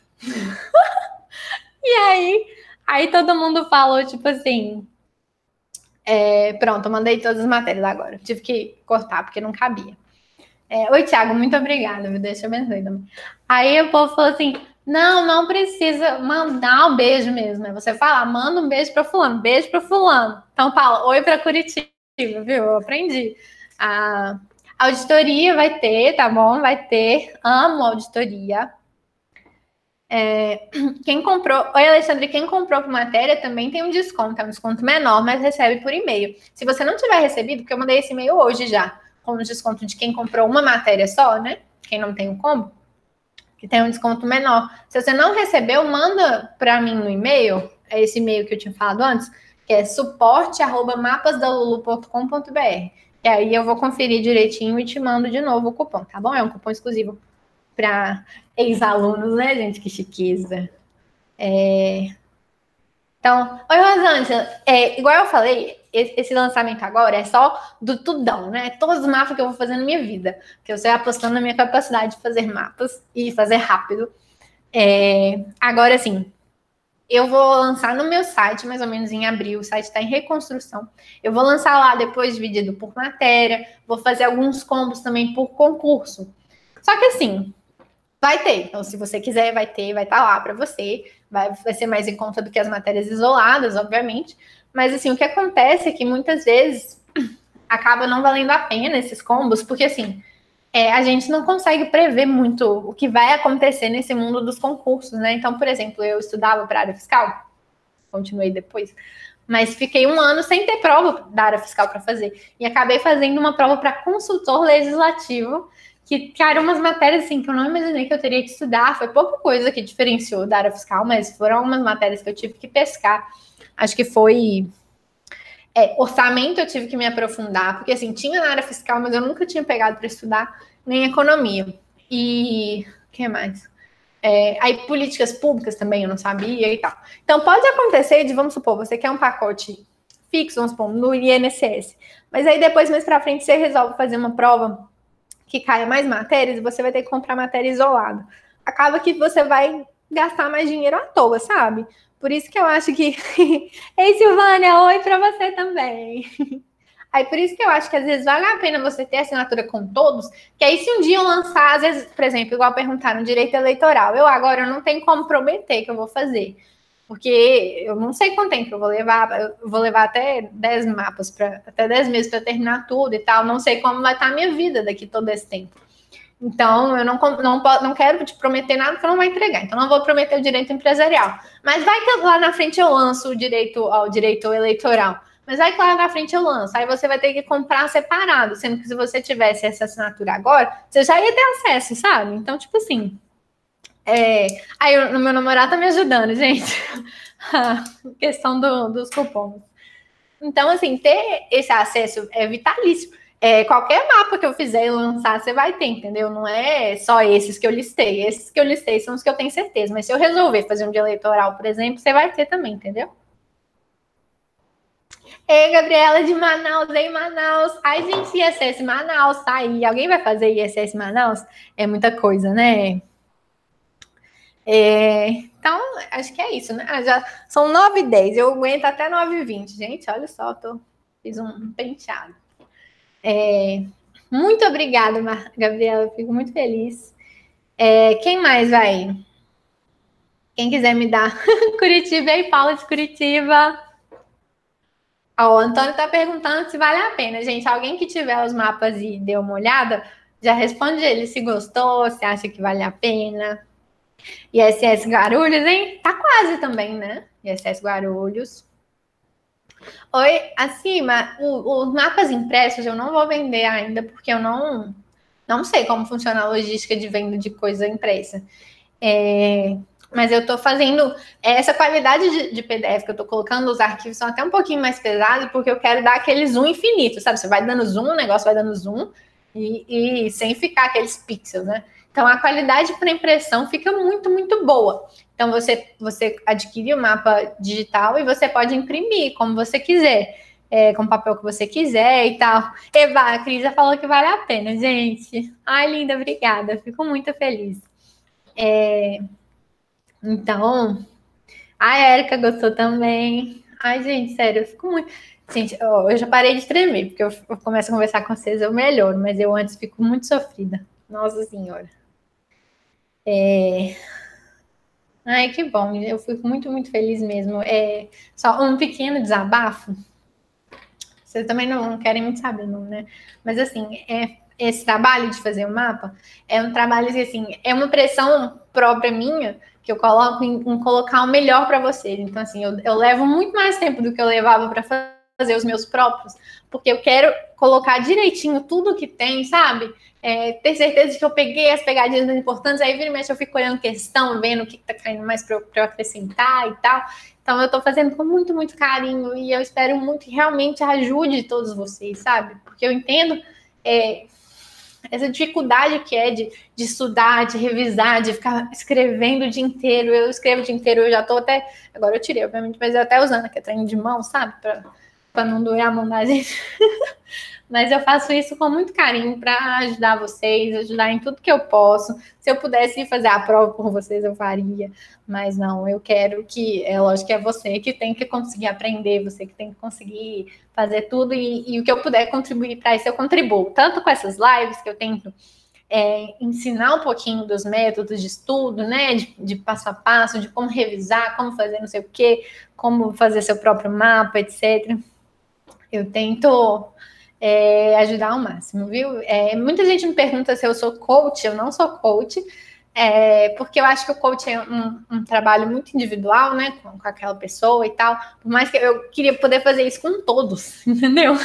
E aí, aí todo mundo falou, tipo assim, é, pronto, eu mandei todas as matérias agora. Tive que cortar porque não cabia. É, Oi, Thiago, muito obrigada, me deixa abençoe também. Aí o povo falou assim: não, não precisa mandar um beijo mesmo. É você falar, manda um beijo para fulano, beijo para fulano. Então fala, oi para Curitiba, viu? Eu aprendi. A auditoria vai ter, tá bom? Vai ter. Amo auditoria. É, quem comprou, oi Alexandre, quem comprou por matéria também tem um desconto, é um desconto menor, mas recebe por e-mail. Se você não tiver recebido, porque eu mandei esse e-mail hoje já, com o desconto de quem comprou uma matéria só, né? Quem não tem o um combo, que tem um desconto menor. Se você não recebeu, manda para mim no e-mail, é esse e-mail que eu tinha falado antes, que é suporte@mapasdalulu.com.br. E aí eu vou conferir direitinho e te mando de novo o cupom, tá bom? É um cupom exclusivo para ex-alunos, né, gente? Que chiqueza. É... Então, oi, Rosângela. É, igual eu falei, esse lançamento agora é só do tudão, né? Todos os mapas que eu vou fazer na minha vida. Que eu estou apostando na minha capacidade de fazer mapas e fazer rápido. É, agora, assim, eu vou lançar no meu site, mais ou menos em abril. O site está em reconstrução. Eu vou lançar lá depois dividido por matéria. Vou fazer alguns combos também por concurso. Só que assim, vai ter. Então, se você quiser, vai ter, vai estar tá lá para você. Vai, vai ser mais em conta do que as matérias isoladas, obviamente. Mas, assim, o que acontece é que muitas vezes acaba não valendo a pena esses combos, porque, assim, é, a gente não consegue prever muito o que vai acontecer nesse mundo dos concursos, né? Então, por exemplo, eu estudava para área fiscal, continuei depois, mas fiquei um ano sem ter prova da área fiscal para fazer. E acabei fazendo uma prova para consultor legislativo, que, eram umas matérias assim que eu não imaginei que eu teria que estudar. Foi pouca coisa que diferenciou da área fiscal, mas foram algumas matérias que eu tive que pescar. Acho que foi é, orçamento eu tive que me aprofundar, porque assim, tinha na área fiscal, mas eu nunca tinha pegado para estudar nem economia. E o que mais? É, aí políticas públicas também eu não sabia e tal. Então pode acontecer de, vamos supor, você quer um pacote fixo, vamos supor, no INSS, mas aí depois, mais para frente, você resolve fazer uma prova que caia mais matérias você vai ter que comprar matéria isolada. Acaba que você vai gastar mais dinheiro à toa, sabe? Por isso que eu acho que. Ei, Silvânia, oi para você também. Aí por isso que eu acho que às vezes vale a pena você ter assinatura com todos, que aí se um dia eu lançar, às vezes, por exemplo, igual perguntaram direito eleitoral, eu agora não tenho como prometer que eu vou fazer. Porque eu não sei quanto tempo eu vou levar, eu vou levar até 10 mapas, para até 10 meses para terminar tudo e tal. Não sei como vai estar a minha vida daqui todo esse tempo. Então, eu não, não, não quero te prometer nada que eu não vou entregar. Então, não vou prometer o direito empresarial. Mas vai que lá na frente eu lanço o direito ao direito eleitoral. Mas aí, claro, na frente eu lanço. Aí você vai ter que comprar separado, sendo que se você tivesse essa assinatura agora, você já ia ter acesso, sabe? Então, tipo assim. É... Aí o meu namorado tá me ajudando, gente. A questão do, dos cupons. Então, assim, ter esse acesso é vitalício. É, qualquer mapa que eu fizer e lançar, você vai ter, entendeu? Não é só esses que eu listei. Esses que eu listei são os que eu tenho certeza. Mas se eu resolver fazer um dia eleitoral, por exemplo, você vai ter também, entendeu? Ei, Gabriela de Manaus, em Manaus. Ai, gente, ISS Manaus, tá aí. Alguém vai fazer ISS Manaus? É muita coisa, né? É, então, acho que é isso, né? Ah, já são 9 h 10, eu aguento até 9 h 20. Gente, olha só, tô, fiz um penteado. É, muito obrigada, Gabriela, fico muito feliz. É, quem mais vai? Quem quiser me dar Curitiba aí, Paula de Curitiba. Ó, o Antônio está perguntando se vale a pena. Gente, alguém que tiver os mapas e deu uma olhada, já responde ele se gostou, se acha que vale a pena. ISS Guarulhos, hein? Tá quase também, né? ISS Guarulhos. Oi, acima, o, os mapas impressos eu não vou vender ainda, porque eu não, não sei como funciona a logística de venda de coisa impressa. É, mas eu estou fazendo essa qualidade de, de, PDF que eu estou colocando, os arquivos são até um pouquinho mais pesados, porque eu quero dar aquele zoom infinito, sabe? Você vai dando zoom, o negócio vai dando zoom, e, e sem ficar aqueles pixels, né? Então a qualidade para impressão fica muito, muito boa. Então você, você adquire o mapa digital e você pode imprimir como você quiser, é, com o papel que você quiser e tal. Eva, a Cris já falou que vale a pena, gente. Ai, linda, obrigada. Fico muito feliz. É, então, a Erika gostou também. Ai, gente, sério, eu fico muito. Gente, eu já parei de tremer, porque eu começo a conversar com vocês, eu melhoro, mas eu antes fico muito sofrida. Nossa Senhora. É... Ai, que bom, eu fico muito, muito feliz mesmo. É só um pequeno desabafo. Vocês também não querem muito saber, não, né? Mas assim, é, esse trabalho de fazer o mapa é um trabalho assim, é uma pressão própria minha que eu coloco em, em colocar o melhor para vocês. Então, assim, eu, eu, levo muito mais tempo do que eu levava para fazer os meus próprios, porque eu quero colocar direitinho tudo que tem, sabe? É, ter certeza de que eu peguei as pegadinhas importantes, aí vira e mexe eu fico olhando questão, vendo o que está caindo mais para eu acrescentar e tal. Então, eu estou fazendo com muito, muito carinho e eu espero muito que realmente ajude todos vocês, sabe? Porque eu entendo. É, essa dificuldade que é de, de estudar, de revisar, de ficar escrevendo o dia inteiro. Eu escrevo o dia inteiro, eu já tô até. Agora eu tirei, obviamente, mas eu até usando aqui treino de mão, sabe? Para não doer a mão da gente. mas eu faço isso com muito carinho para ajudar vocês, ajudar em tudo que eu posso. Se eu pudesse fazer a prova por vocês, eu faria. Mas não, eu quero que, é lógico que é você que tem que conseguir aprender, você que tem que conseguir fazer tudo e, e o que eu puder contribuir para isso, eu contribuo. Tanto com essas lives que eu tento é, ensinar um pouquinho dos métodos de estudo, né? De, de, passo a passo, de como revisar, como fazer não sei o quê, como fazer seu próprio mapa, etc. Eu tento é, ajudar ao máximo, viu? É, muita gente me pergunta se eu sou coach, eu não sou coach, é, porque eu acho que o coach é um, um trabalho muito individual, né, com, com, aquela pessoa e tal, por mais que eu queria poder fazer isso com todos, entendeu?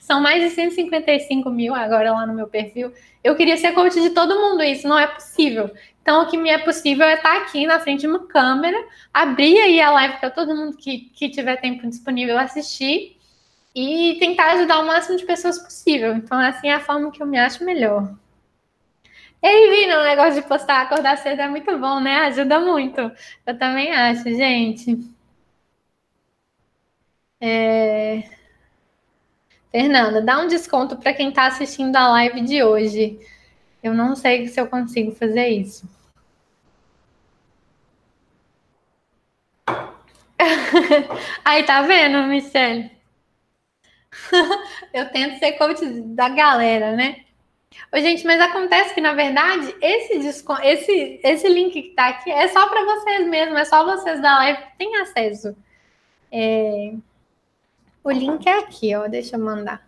São mais de 155 mil agora lá no meu perfil, eu queria ser coach de todo mundo, isso não é possível. Então, o que me é possível é estar aqui na frente de uma câmera, abrir aí a live para todo mundo que, que tiver tempo disponível assistir e tentar ajudar o máximo de pessoas possível. Então, assim é a forma que eu me acho melhor. E aí, Vina, o negócio de postar, acordar cedo é muito bom, né? Ajuda muito. Eu também acho, gente. É... Fernanda, dá um desconto para quem está assistindo a live de hoje. Eu não sei se eu consigo fazer isso. Aí, tá vendo, Michelle? eu tento ser coach da galera, né? Ô, gente, mas acontece que, na verdade, esse, esse, esse link que tá aqui é só para vocês mesmo, é só vocês da live que têm acesso. É... O link é aqui, ó, deixa eu mandar.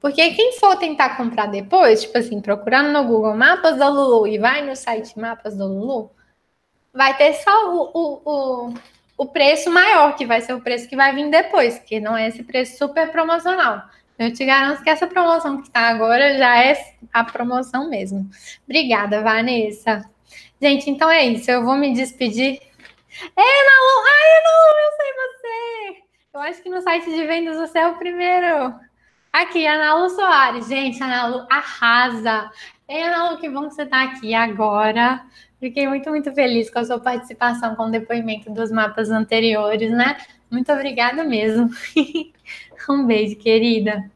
Porque quem for tentar comprar depois, tipo assim, procurando no Google Mapas da Lulu e vai no site Mapas da Lulu, vai ter só o, o, o, o preço maior, que vai ser o preço que vai vir depois, que não é esse preço super promocional. Eu te garanto que essa promoção que está agora já é a promoção mesmo. Obrigada, Vanessa. Gente, então é isso. Eu vou me despedir. É, Nalu! Ai, Nalu, eu sei você! Eu acho que no site de vendas você é o primeiro. Aqui, Ana Lu Soares. Gente, Ana Lu arrasa. É, Ana Lu, que bom que você está aqui agora. Fiquei muito, muito feliz com a sua participação com o depoimento dos mapas anteriores, né? Muito obrigada mesmo. um beijo, querida.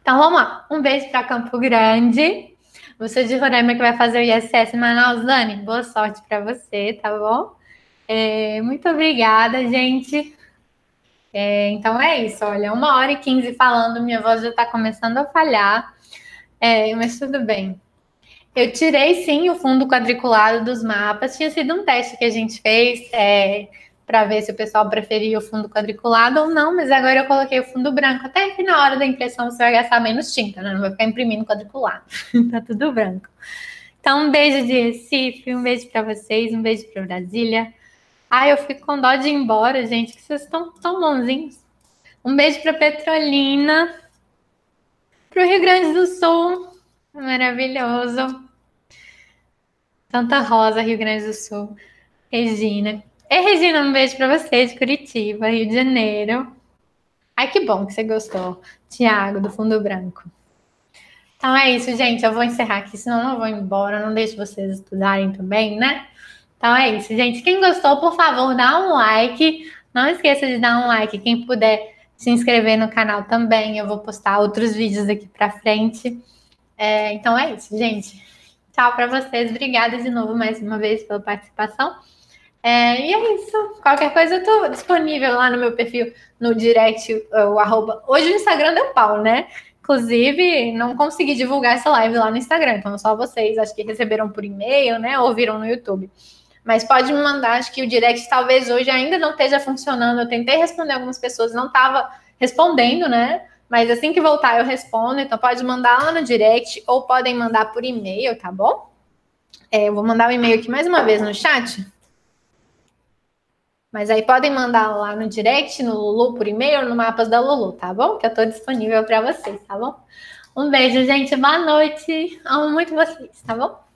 Então, vamos lá. Um beijo para Campo Grande. Você de Roraima que vai fazer o ISS Manaus, Dani, boa sorte para você, tá bom? É, muito obrigada, gente. É, então é isso, olha, uma hora e quinze falando, minha voz já está começando a falhar, é, mas tudo bem. Eu tirei sim o fundo quadriculado dos mapas, tinha sido um teste que a gente fez é, para ver se o pessoal preferia o fundo quadriculado ou não, mas agora eu coloquei o fundo branco, até que na hora da impressão você vai gastar menos tinta, né? Não vai ficar imprimindo quadriculado, tá tudo branco. Então, um beijo de Recife, um beijo para vocês, um beijo para Brasília. Ai, eu fico com dó de ir embora, gente, que vocês estão tão bonzinhos. Um beijo para Petrolina, para o Rio Grande do Sul, maravilhoso. Santa Rosa, Rio Grande do Sul. Regina. E Regina, um beijo para você de Curitiba, Rio de Janeiro. Ai, que bom que você gostou. Tiago, do Fundo Branco. Então é isso, gente. Eu vou encerrar aqui, senão eu não vou embora. Não deixo vocês estudarem também, né? Então é isso, gente. Quem gostou, por favor, dá um like. Não esqueça de dar um like. Quem puder se inscrever no canal também. Eu vou postar outros vídeos daqui para frente. É, então é isso, gente. Tchau para vocês. Obrigada de novo mais uma vez pela participação. É, e é isso. Qualquer coisa eu tô disponível lá no meu perfil, no direct, o arroba. Hoje o Instagram deu pau, né? Inclusive, não consegui divulgar essa live lá no Instagram. Então, só vocês, acho que receberam por e-mail, né? Ou viram no YouTube. Mas pode me mandar, acho que o direct talvez hoje ainda não esteja funcionando. Eu tentei responder algumas pessoas, não estava respondendo, né? Mas assim que voltar eu respondo. Então pode mandar lá no direct ou podem mandar por e-mail, tá bom? É, eu vou mandar o um e-mail aqui mais uma vez no chat. Mas aí podem mandar lá no direct, no Lulu, por e-mail, no Mapas da Lulu, tá bom? Que eu tô disponível para vocês, tá bom? Um beijo, gente. Boa noite. Amo muito vocês, tá bom?